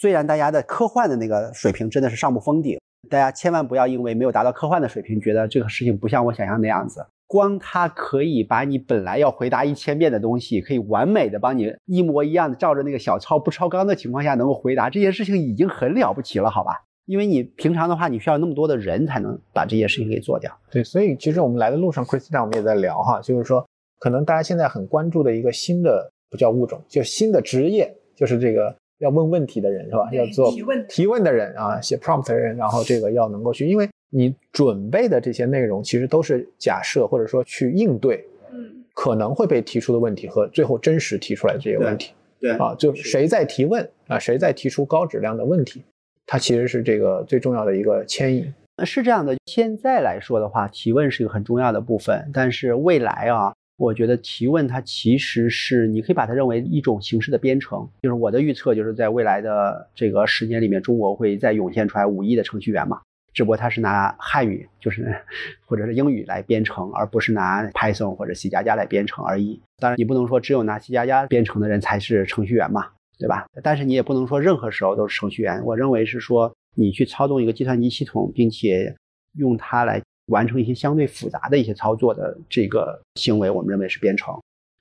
虽然大家的科幻的那个水平真的是上不封顶，大家千万不要因为没有达到科幻的水平，觉得这个事情不像我想象那样子。光它可以把你本来要回答一千遍的东西，可以完美的帮你一模一样的照着那个小抄不超纲的情况下能够回答这件事情，已经很了不起了，好吧？因为你平常的话，你需要那么多的人才能把这些事情给做掉。对，所以其实我们来的路上，Christina 我们也在聊哈，就是说，可能大家现在很关注的一个新的。不叫物种，就新的职业，就是这个要问问题的人，是吧？要做提问提问的人啊，写 prompt 的人，然后这个要能够去，因为你准备的这些内容其实都是假设或者说去应对，嗯，可能会被提出的问题和最后真实提出来的这些问题，对啊，就谁在提问啊，谁在提出高质量的问题，它其实是这个最重要的一个牵引。是这样的，现在来说的话，提问是一个很重要的部分，但是未来啊。我觉得提问它其实是你可以把它认为一种形式的编程，就是我的预测就是在未来的这个十年里面，中国会再涌现出来五亿的程序员嘛，只不过他是拿汉语就是或者是英语来编程，而不是拿 Python 或者 C 加加来编程而已。当然你不能说只有拿 C 加加编程的人才是程序员嘛，对吧？但是你也不能说任何时候都是程序员。我认为是说你去操纵一个计算机系统，并且用它来。完成一些相对复杂的一些操作的这个行为，我们认为是编程。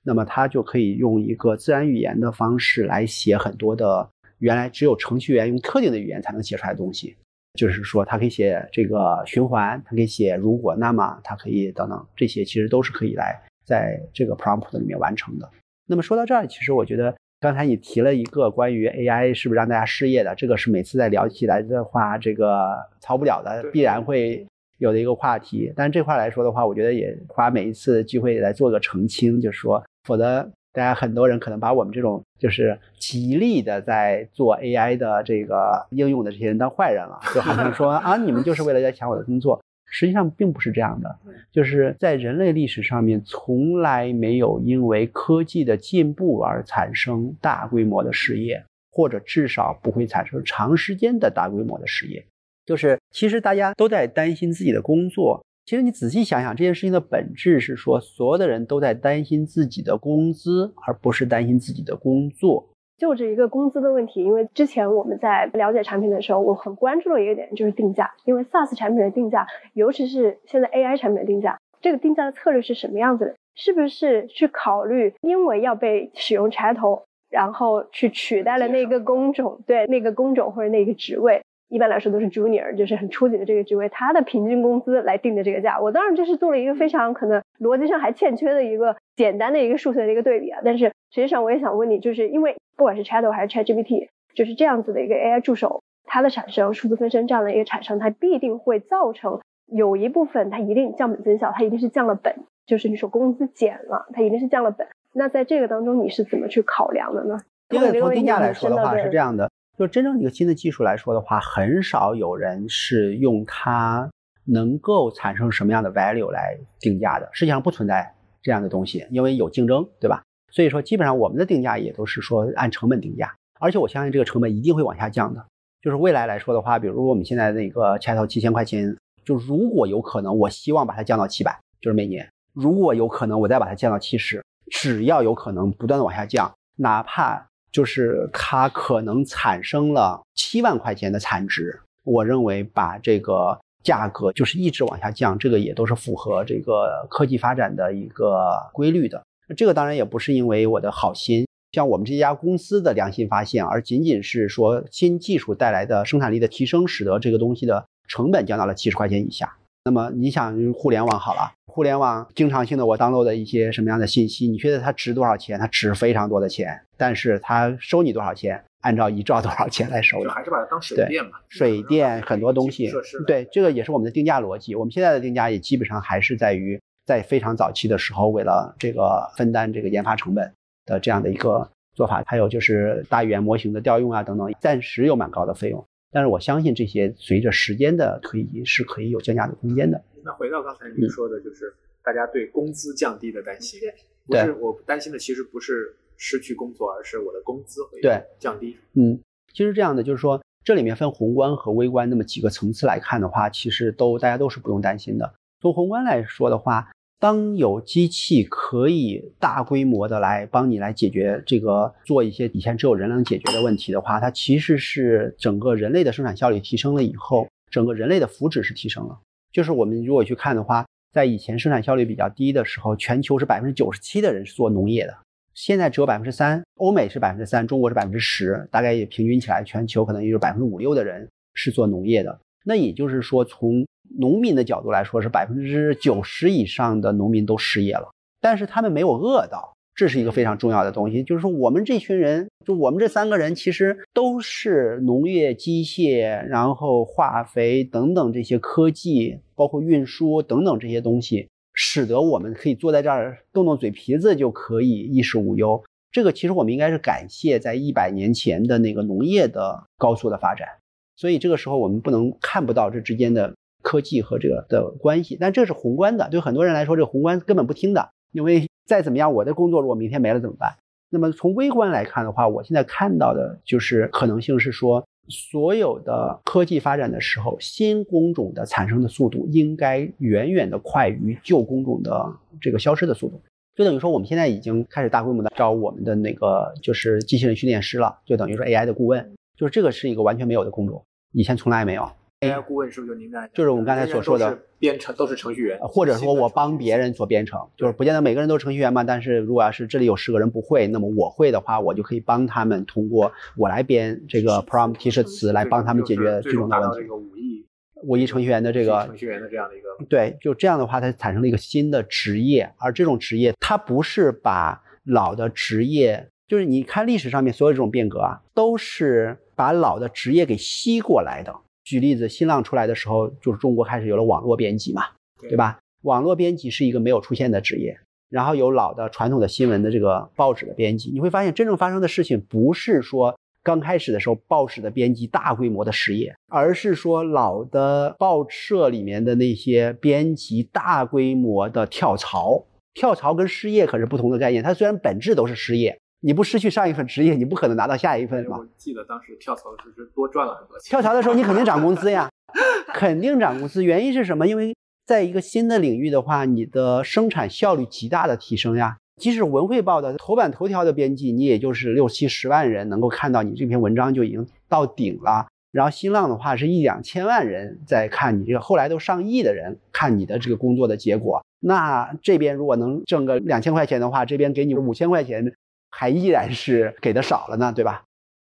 那么它就可以用一个自然语言的方式来写很多的原来只有程序员用特定的语言才能写出来的东西。就是说，它可以写这个循环，它可以写如果那么，它可以等等，这些其实都是可以来在这个 prompt 里面完成的。那么说到这儿，其实我觉得刚才你提了一个关于 AI 是不是让大家失业的，这个是每次在聊起来的话，这个逃不了的，必然会。有的一个话题，但这块来说的话，我觉得也花每一次机会来做个澄清，就是说，否则大家很多人可能把我们这种就是极力的在做 AI 的这个应用的这些人当坏人了，就好像说 啊，你们就是为了在抢我的工作，实际上并不是这样的，就是在人类历史上面从来没有因为科技的进步而产生大规模的失业，或者至少不会产生长时间的大规模的失业。就是，其实大家都在担心自己的工作。其实你仔细想想，这件事情的本质是说，所有的人都在担心自己的工资，而不是担心自己的工作。就这一个工资的问题，因为之前我们在了解产品的时候，我很关注的一个点就是定价。因为 SaaS 产品的定价，尤其是现在 AI 产品的定价，这个定价的策略是什么样子的？是不是去考虑，因为要被使用 Chat，然后去取代了那个工种，对那个工种或者那个职位？一般来说都是 junior，就是很初级的这个职位，他的平均工资来定的这个价。我当然这是做了一个非常可能逻辑上还欠缺的一个简单的一个数学的一个对比啊。但是实际上我也想问你，就是因为不管是 Chat 还是 ChatGPT，就是这样子的一个 AI 助手，它的产生，数字分身这样的一个产生，它必定会造成有一部分它一定降本增效，它一定是降了本，就是你说工资减了，它一定是降了本。那在这个当中你是怎么去考量的呢？因为从定价来说的话是这样的。就真正一个新的技术来说的话，很少有人是用它能够产生什么样的 value 来定价的。世界上不存在这样的东西，因为有竞争，对吧？所以说，基本上我们的定价也都是说按成本定价，而且我相信这个成本一定会往下降的。就是未来来说的话，比如我们现在那个 Chat 七千块钱，就如果有可能，我希望把它降到七百，就是每年。如果有可能，我再把它降到七十，只要有可能，不断的往下降，哪怕。就是它可能产生了七万块钱的产值，我认为把这个价格就是一直往下降，这个也都是符合这个科技发展的一个规律的。这个当然也不是因为我的好心，像我们这家公司的良心发现，而仅仅是说新技术带来的生产力的提升，使得这个东西的成本降到了七十块钱以下。那么你想，互联网好了，互联网经常性的我 download 的一些什么样的信息，你觉得它值多少钱？它值非常多的钱，但是它收你多少钱？按照一兆多少钱来收就还是把它当水电嘛。水电很多东西，对，这个也是我们的定价逻辑。我们现在的定价也基本上还是在于在非常早期的时候，为了这个分担这个研发成本的这样的一个做法，还有就是大语言模型的调用啊等等，暂时有蛮高的费用。但是我相信这些随着时间的推移是可以有降价的空间的。那回到刚才您说的，就是大家对工资降低的担心，不是我担心的，其实不是失去工作，而是我的工资会降低。嗯，其实这样的就是说，这里面分宏观和微观那么几个层次来看的话，其实都大家都是不用担心的。从宏观来说的话。当有机器可以大规模的来帮你来解决这个做一些以前只有人能解决的问题的话，它其实是整个人类的生产效率提升了以后，整个人类的福祉是提升了。就是我们如果去看的话，在以前生产效率比较低的时候，全球是百分之九十七的人是做农业的，现在只有百分之三，欧美是百分之三，中国是百分之十，大概也平均起来，全球可能也就百分之五六的人是做农业的。那也就是说，从农民的角度来说，是百分之九十以上的农民都失业了，但是他们没有饿到，这是一个非常重要的东西。就是说，我们这群人，就我们这三个人，其实都是农业机械，然后化肥等等这些科技，包括运输等等这些东西，使得我们可以坐在这儿动动嘴皮子就可以衣食无忧。这个其实我们应该是感谢在一百年前的那个农业的高速的发展。所以这个时候我们不能看不到这之间的。科技和这个的关系，但这是宏观的，对很多人来说，这个宏观根本不听的，因为再怎么样，我的工作如果明天没了怎么办？那么从微观来看的话，我现在看到的就是可能性是说，所有的科技发展的时候，新工种的产生的速度应该远远的快于旧工种的这个消失的速度。就等于说，我们现在已经开始大规模的招我们的那个就是机器人训练师了，就等于说 AI 的顾问，就是这个是一个完全没有的工种，以前从来没有。AI 顾问是不是就您在？就是我们刚才所说的编程都是程序员，或者说我帮别人做编程，就是不见得每个人都是程序员嘛。但是如果要是这里有十个人不会，那么我会的话，我就可以帮他们通过我来编这个 prompt 提示词来帮他们解决最终的问题。这个五亿五亿程序员的这个程序员的这样的一个对，就这样的话，它产生了一个新的职业，而这种职业它不是把老的职业，就是你看历史上面所有这种变革啊，都是把老的职业给吸过来的。举例子，新浪出来的时候，就是中国开始有了网络编辑嘛，对吧？网络编辑是一个没有出现的职业，然后有老的传统的新闻的这个报纸的编辑，你会发现真正发生的事情不是说刚开始的时候报纸的编辑大规模的失业，而是说老的报社里面的那些编辑大规模的跳槽。跳槽跟失业可是不同的概念，它虽然本质都是失业。你不失去上一份职业，你不可能拿到下一份吧。我记得当时跳槽的时候是多赚了很多钱。跳槽的时候你肯定涨工资呀，肯定涨工资。原因是什么？因为在一个新的领域的话，你的生产效率极大的提升呀。即使文汇报的头版头条的编辑，你也就是六七十万人能够看到你这篇文章就已经到顶了。然后新浪的话是一两千万人在看你这个，后来都上亿的人看你的这个工作的结果。那这边如果能挣个两千块钱的话，这边给你五千块钱。还依然是给的少了呢，对吧？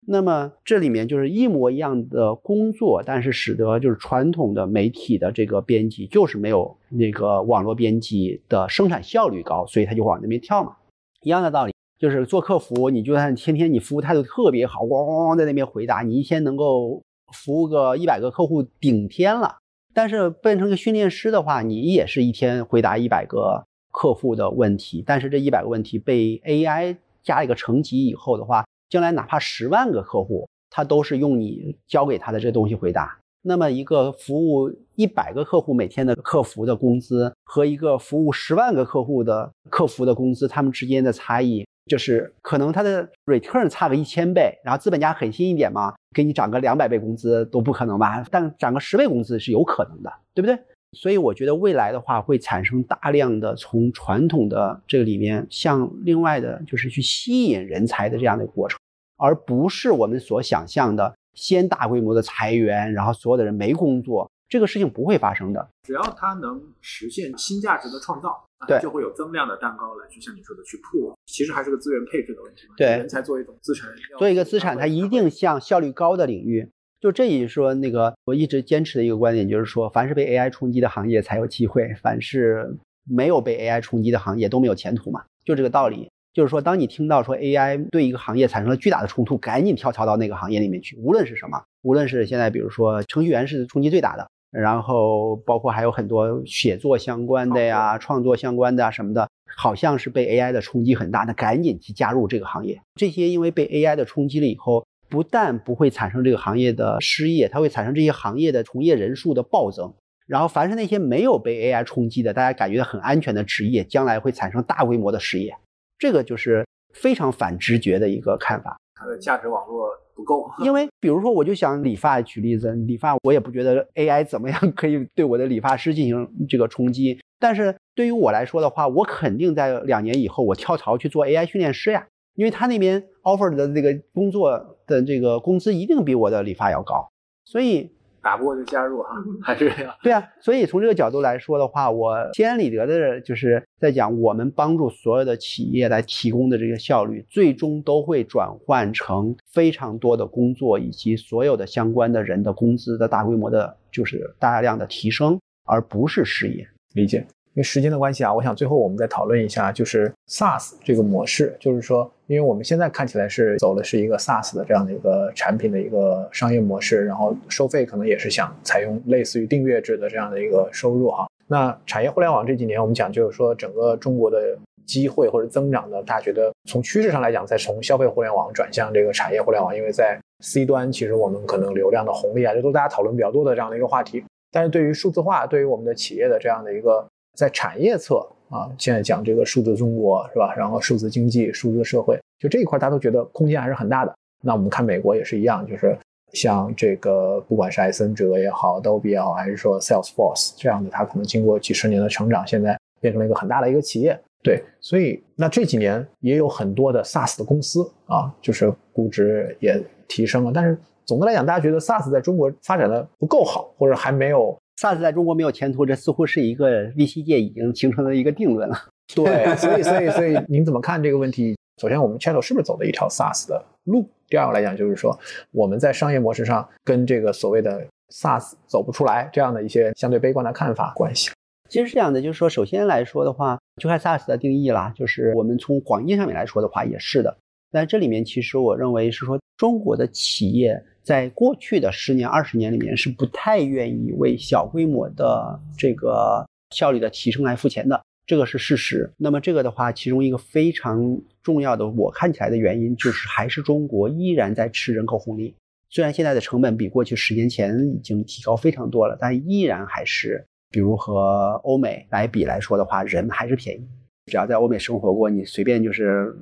那么这里面就是一模一样的工作，但是使得就是传统的媒体的这个编辑就是没有那个网络编辑的生产效率高，所以他就往那边跳嘛。一样的道理，就是做客服，你就算天天你服务态度特别好，咣咣咣在那边回答，你一天能够服务个一百个客户顶天了。但是变成个训练师的话，你也是一天回答一百个客户的问题，但是这一百个问题被 AI。加一个层级以后的话，将来哪怕十万个客户，他都是用你教给他的这东西回答。那么一个服务一百个客户每天的客服的工资和一个服务十万个客户的客服的工资，他们之间的差异就是可能他的 return 差个一千倍，然后资本家狠心一点嘛，给你涨个两百倍工资都不可能吧？但涨个十倍工资是有可能的，对不对？所以我觉得未来的话会产生大量的从传统的这个里面向另外的，就是去吸引人才的这样的过程，而不是我们所想象的先大规模的裁员，然后所有的人没工作，这个事情不会发生的。只要它能实现新价值的创造，对，就会有增量的蛋糕来去像你说的去铺。其实还是个资源配置的问题。对，人才作为一种资产，作为一个资产，它一定向效率高的领域。就这一说，那个我一直坚持的一个观点就是说，凡是被 AI 冲击的行业才有机会，凡是没有被 AI 冲击的行业都没有前途嘛，就这个道理。就是说，当你听到说 AI 对一个行业产生了巨大的冲突，赶紧跳槽到那个行业里面去，无论是什么，无论是现在比如说程序员是冲击最大的，然后包括还有很多写作相关的呀、创作相关的啊什么的，好像是被 AI 的冲击很大，那赶紧去加入这个行业。这些因为被 AI 的冲击了以后，不但不会产生这个行业的失业，它会产生这些行业的从业人数的暴增。然后凡是那些没有被 AI 冲击的，大家感觉很安全的职业，将来会产生大规模的失业。这个就是非常反直觉的一个看法。它的价值网络。不够，因为比如说，我就想理发举例子，理发我也不觉得 AI 怎么样可以对我的理发师进行这个冲击，但是对于我来说的话，我肯定在两年以后我跳槽去做 AI 训练师呀，因为他那边 offer 的这个工作的这个工资一定比我的理发要高，所以。打不过就加入啊，还是这样？对啊，所以从这个角度来说的话，我心安理得的就是在讲，我们帮助所有的企业来提供的这个效率，最终都会转换成非常多的工作以及所有的相关的人的工资的大规模的，就是大量的提升，而不是失业。理解。因为时间的关系啊，我想最后我们再讨论一下，就是 SaaS 这个模式，就是说，因为我们现在看起来是走的是一个 SaaS 的这样的一个产品的一个商业模式，然后收费可能也是想采用类似于订阅制的这样的一个收入哈。那产业互联网这几年，我们讲就是说，整个中国的机会或者增长呢，大家觉得从趋势上来讲，在从消费互联网转向这个产业互联网，因为在 C 端其实我们可能流量的红利啊，这都大家讨论比较多的这样的一个话题。但是对于数字化，对于我们的企业的这样的一个在产业侧啊，现在讲这个数字中国是吧？然后数字经济、数字社会，就这一块，大家都觉得空间还是很大的。那我们看美国也是一样，就是像这个，不管是艾森哲也好，Adobe 好，还是说 Salesforce 这样的，它可能经过几十年的成长，现在变成了一个很大的一个企业。对，所以那这几年也有很多的 SaaS 的公司啊，就是估值也提升了。但是总的来讲，大家觉得 SaaS 在中国发展的不够好，或者还没有。SaaS 在中国没有前途，这似乎是一个 VC 界已经形成的一个定论了。对，所以所以所以您怎么看这个问题？首先，我们 Chatto 是不是走的一条 SaaS 的路？第二个来讲，就是说我们在商业模式上跟这个所谓的 SaaS 走不出来这样的一些相对悲观的看法关系。其实是这样的，就是说，首先来说的话，就看 SaaS 的定义啦。就是我们从广义上面来说的话，也是的。但这里面其实我认为是说，中国的企业。在过去的十年、二十年里面，是不太愿意为小规模的这个效率的提升来付钱的，这个是事实。那么这个的话，其中一个非常重要的，我看起来的原因，就是还是中国依然在吃人口红利。虽然现在的成本比过去十年前已经提高非常多了，但依然还是，比如和欧美来比来说的话，人还是便宜。只要在欧美生活过，你随便就是。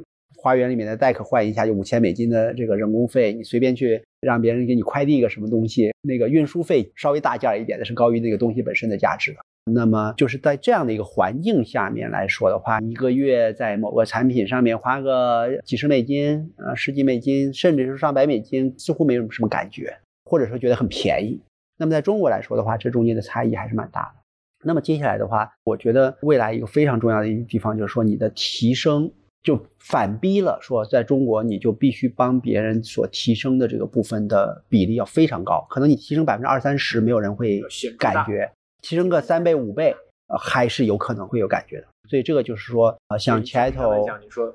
花园里面的 deck 换一下就五千美金的这个人工费，你随便去让别人给你快递一个什么东西，那个运输费稍微大件一点的是高于那个东西本身的价值的。那么就是在这样的一个环境下面来说的话，一个月在某个产品上面花个几十美金啊，十几美金，甚至是上百美金，似乎没有什么感觉，或者说觉得很便宜。那么在中国来说的话，这中间的差异还是蛮大的。那么接下来的话，我觉得未来一个非常重要的一个地方就是说你的提升。就反逼了，说在中国你就必须帮别人所提升的这个部分的比例要非常高，可能你提升百分之二三十，没有人会感觉；提升个三倍五倍，呃，还是有可能会有感觉的。所以这个就是说，呃，像 Chatto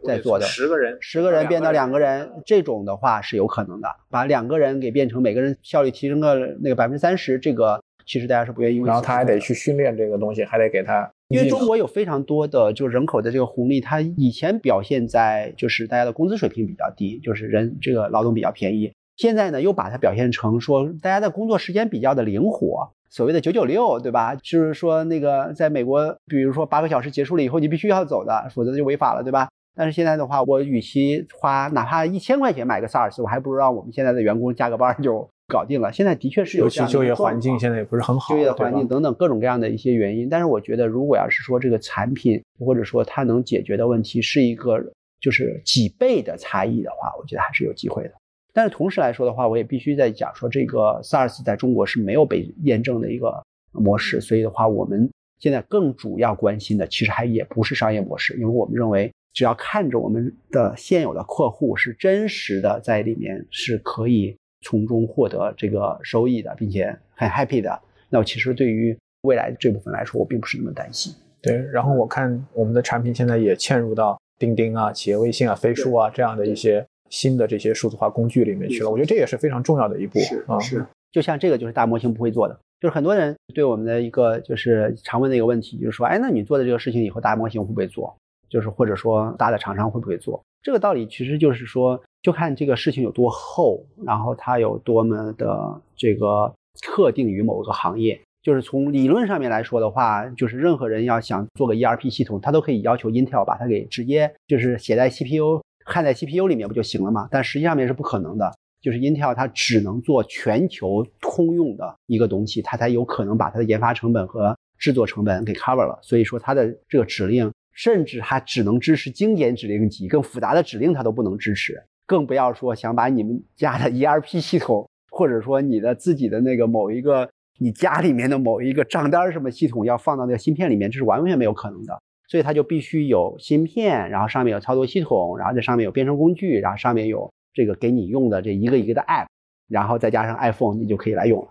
在做的十个人，十个人变到两个人，这种的话是有可能的。把两个人给变成每个人效率提升个那个百分之三十，这个其实大家是不愿意。然后他还得去训练这个东西，还得给他。因为中国有非常多的就人口的这个红利，它以前表现在就是大家的工资水平比较低，就是人这个劳动比较便宜。现在呢，又把它表现成说大家的工作时间比较的灵活，所谓的九九六，对吧？就是说那个在美国，比如说八个小时结束了以后，你必须要走的，否则就违法了，对吧？但是现在的话，我与其花哪怕一千块钱买个 SaaS，我还不如让我们现在的员工加个班就。搞定了，现在的确是有这样就业环境现在也不是很好，就业环境等等各种各样的一些原因。但是我觉得，如果要是说这个产品或者说它能解决的问题是一个就是几倍的差异的话，我觉得还是有机会的。但是同时来说的话，我也必须在讲说，这个 SARS 在中国是没有被验证的一个模式，所以的话，我们现在更主要关心的其实还也不是商业模式，因为我们认为只要看着我们的现有的客户是真实的在里面是可以。从中获得这个收益的，并且很 happy 的，那我其实对于未来这部分来说，我并不是那么担心。对，然后我看我们的产品现在也嵌入到钉钉啊、企业微信啊、飞书啊这样的一些新的这些数字化工具里面去了。我觉得这也是非常重要的一步啊。是，就像这个就是大模型不会做的，就是很多人对我们的一个就是常问的一个问题，就是说，哎，那你做的这个事情以后大模型会不会做？就是或者说大的厂商会不会做？这个道理其实就是说，就看这个事情有多厚，然后它有多么的这个特定于某个行业。就是从理论上面来说的话，就是任何人要想做个 ERP 系统，他都可以要求 Intel 把它给直接就是写在 CPU、焊在 CPU 里面不就行了吗？但实际上面是不可能的。就是 Intel 它只能做全球通用的一个东西，它才有可能把它的研发成本和制作成本给 cover 了。所以说它的这个指令，甚至还只能支持经典指令集，更复杂的指令它都不能支持。更不要说想把你们家的 ERP 系统，或者说你的自己的那个某一个。你家里面的某一个账单什么系统要放到那个芯片里面，这是完全没有可能的。所以它就必须有芯片，然后上面有操作系统，然后这上面有编程工具，然后上面有这个给你用的这一个一个的 App，然后再加上 iPhone，你就可以来用了。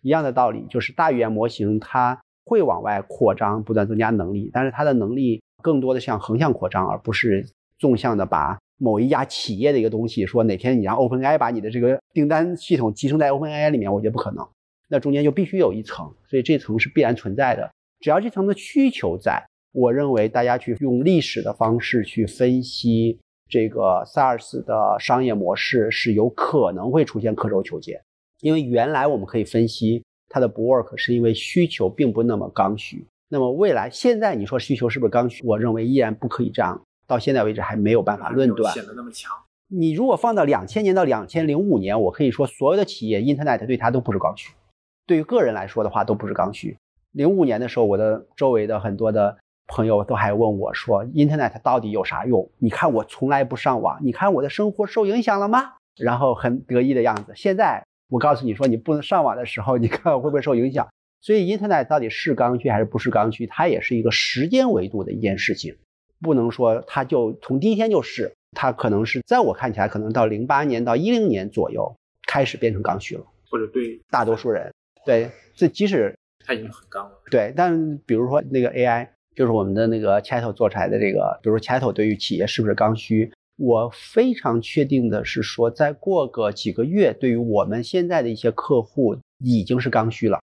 一样的道理，就是大语言模型它会往外扩张，不断增加能力，但是它的能力更多的向横向扩张，而不是纵向的把某一家企业的一个东西说哪天你让 OpenAI 把你的这个订单系统集成在 OpenAI 里面，我觉得不可能。那中间就必须有一层，所以这层是必然存在的。只要这层的需求在，我认为大家去用历史的方式去分析这个 SaaS 的商业模式，是有可能会出现刻舟求剑。因为原来我们可以分析它的不 work，是因为需求并不那么刚需。那么未来现在你说需求是不是刚需？我认为依然不可以这样。到现在为止还没有办法论断。显得那么强。你如果放到两千年到两千零五年，我可以说所有的企业 Internet 对它都不是刚需。对于个人来说的话，都不是刚需。零五年的时候，我的周围的很多的朋友都还问我说：“Internet 到底有啥用？你看我从来不上网，你看我的生活受影响了吗？”然后很得意的样子。现在我告诉你说，你不能上网的时候，你看会不会受影响？所以，Internet 到底是刚需还是不是刚需？它也是一个时间维度的一件事情，不能说它就从第一天就是。它可能是在我看起来，可能到零八年到一零年左右开始变成刚需了，或者对大多数人。对，这即使它已经很刚了。对，但比如说那个 AI，就是我们的那个 Chat 做出来的这个，比如说 Chat 对于企业是不是刚需？我非常确定的是说，再过个几个月，对于我们现在的一些客户已经是刚需了。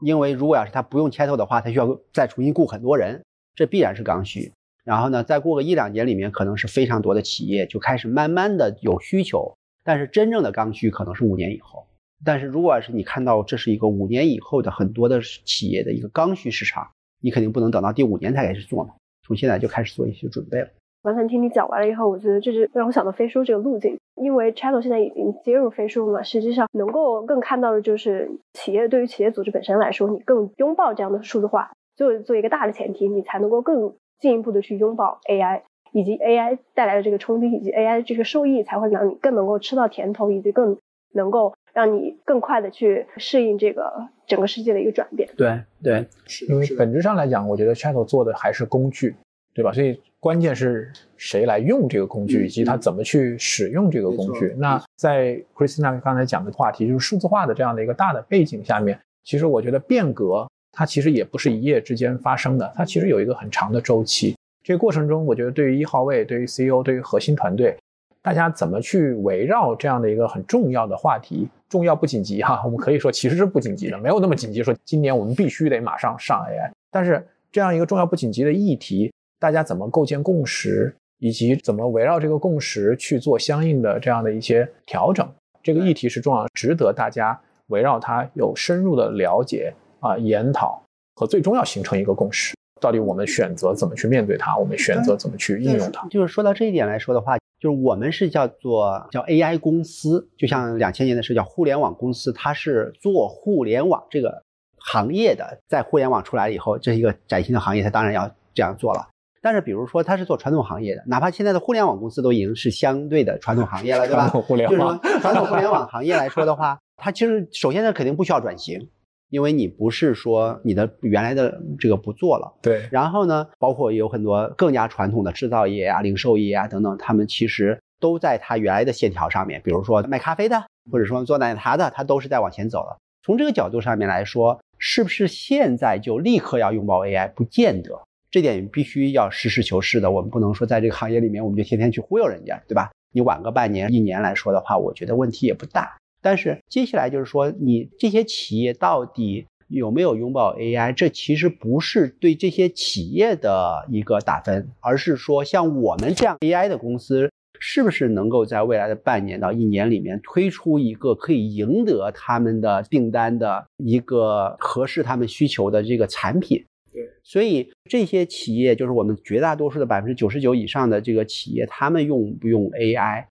因为如果要是他不用牵头的话，他需要再重新雇很多人，这必然是刚需。然后呢，再过个一两年里面，可能是非常多的企业就开始慢慢的有需求，但是真正的刚需可能是五年以后。但是如果要是你看到这是一个五年以后的很多的企业的一个刚需市场，你肯定不能等到第五年才开始做嘛，从现在就开始做一些准备了。完全听你讲完了以后，我觉得这是让我想到飞书这个路径，因为 Chat 现在已经接入飞书嘛，实际上能够更看到的就是企业对于企业组织本身来说，你更拥抱这样的数字化，就做一个大的前提，你才能够更进一步的去拥抱 AI，以及 AI 带来的这个冲击，以及 AI 这个受益，才会让你更能够吃到甜头，以及更能够。让你更快的去适应这个整个世界的一个转变。对对，因为本质上来讲，我觉得 Chat 做的还是工具，对吧？所以关键是谁来用这个工具，以及他怎么去使用这个工具。那在 Christina 刚才讲的话题，就是数字化的这样的一个大的背景下面，其实我觉得变革它其实也不是一夜之间发生的，它其实有一个很长的周期。这个过程中，我觉得对于一号位、对于 CEO、对于核心团队。大家怎么去围绕这样的一个很重要的话题？重要不紧急哈？我们可以说其实是不紧急的，没有那么紧急。说今年我们必须得马上上 AI，但是这样一个重要不紧急的议题，大家怎么构建共识，以及怎么围绕这个共识去做相应的这样的一些调整？这个议题是重要，值得大家围绕它有深入的了解啊、研讨和最终要形成一个共识。到底我们选择怎么去面对它？我们选择怎么去应用它？就是说到这一点来说的话。就是我们是叫做叫 AI 公司，就像两千年的时候叫互联网公司，它是做互联网这个行业的。在互联网出来以后，这是一个崭新的行业，它当然要这样做了。但是比如说他是做传统行业的，哪怕现在的互联网公司都已经是相对的传统行业了，对吧？传统互联网，传统互联网行业来说的话，它其实首先它肯定不需要转型。因为你不是说你的原来的这个不做了，对。然后呢，包括有很多更加传统的制造业啊、零售业啊等等，他们其实都在它原来的线条上面。比如说卖咖啡的，或者说做奶茶的，它都是在往前走了。从这个角度上面来说，是不是现在就立刻要拥抱 AI？不见得，这点必须要实事求是的。我们不能说在这个行业里面，我们就天天去忽悠人家，对吧？你晚个半年、一年来说的话，我觉得问题也不大。但是接下来就是说，你这些企业到底有没有拥抱 AI，这其实不是对这些企业的一个打分，而是说像我们这样 AI 的公司，是不是能够在未来的半年到一年里面推出一个可以赢得他们的订单的一个合适他们需求的这个产品？对，所以这些企业就是我们绝大多数的百分之九十九以上的这个企业，他们用不用 AI，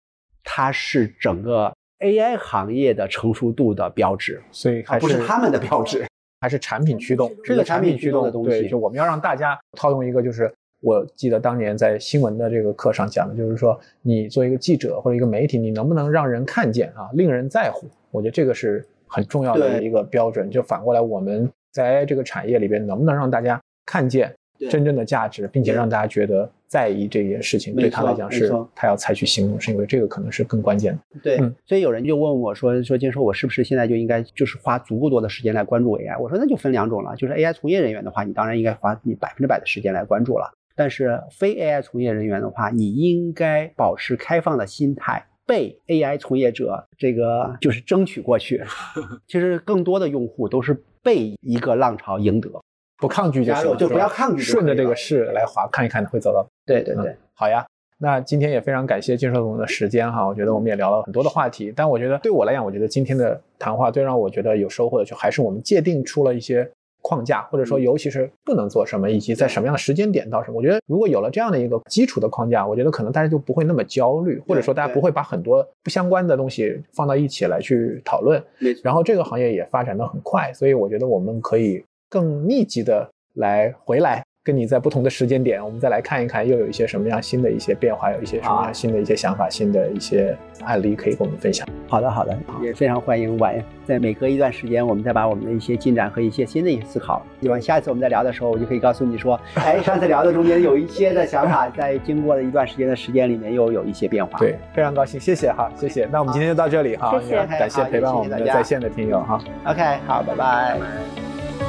它是整个。AI 行业的成熟度的标志，所以还不是他们的标志，还是产品驱动，是个产品驱动的东西。对，就我们要让大家套用一个，就是我记得当年在新闻的这个课上讲的，就是说你做一个记者或者一个媒体，你能不能让人看见啊，令人在乎？我觉得这个是很重要的一个标准。就反过来，我们在这个产业里边，能不能让大家看见？真正的价值，并且让大家觉得在意这件事情，对他来讲是他要采取行动，是因为这个可能是更关键的。对，所以有人就问我说：“说金叔，我是不是现在就应该就是花足够多的时间来关注 AI？” 我说：“那就分两种了，就是 AI 从业人员的话，你当然应该花你百分之百的时间来关注了；但是非 AI 从业人员的话，你应该保持开放的心态，被 AI 从业者这个就是争取过去。其实更多的用户都是被一个浪潮赢得。”不抗拒就行，就不要抗拒，顺着这个势来滑，看一看会走到。对对对，好呀。那今天也非常感谢金硕总的时间哈，我觉得我们也聊了很多的话题。但我觉得对我来讲，我觉得今天的谈话最让我觉得有收获的，就还是我们界定出了一些框架，或者说尤其是不能做什么，以及在什么样的时间点到什么。我觉得如果有了这样的一个基础的框架，我觉得可能大家就不会那么焦虑，或者说大家不会把很多不相关的东西放到一起来去讨论。然后这个行业也发展的很快，所以我觉得我们可以更密集的。来回来跟你在不同的时间点，我们再来看一看，又有一些什么样新的一些变化，有一些什么样新的一些想法，新的一些案例可以跟我们分享。好的，好的，也非常欢迎晚在每隔一段时间，我们再把我们的一些进展和一些新的一些思考，希望下一次我们再聊的时候，我就可以告诉你说，哎，上次聊的中间有一些的想法，在经过了一段时间的时间里面又有一些变化。对，非常高兴，谢谢哈，谢谢。那我们今天就到这里哈，谢谢，感谢陪伴我们的在线的听友哈。OK，好，拜拜。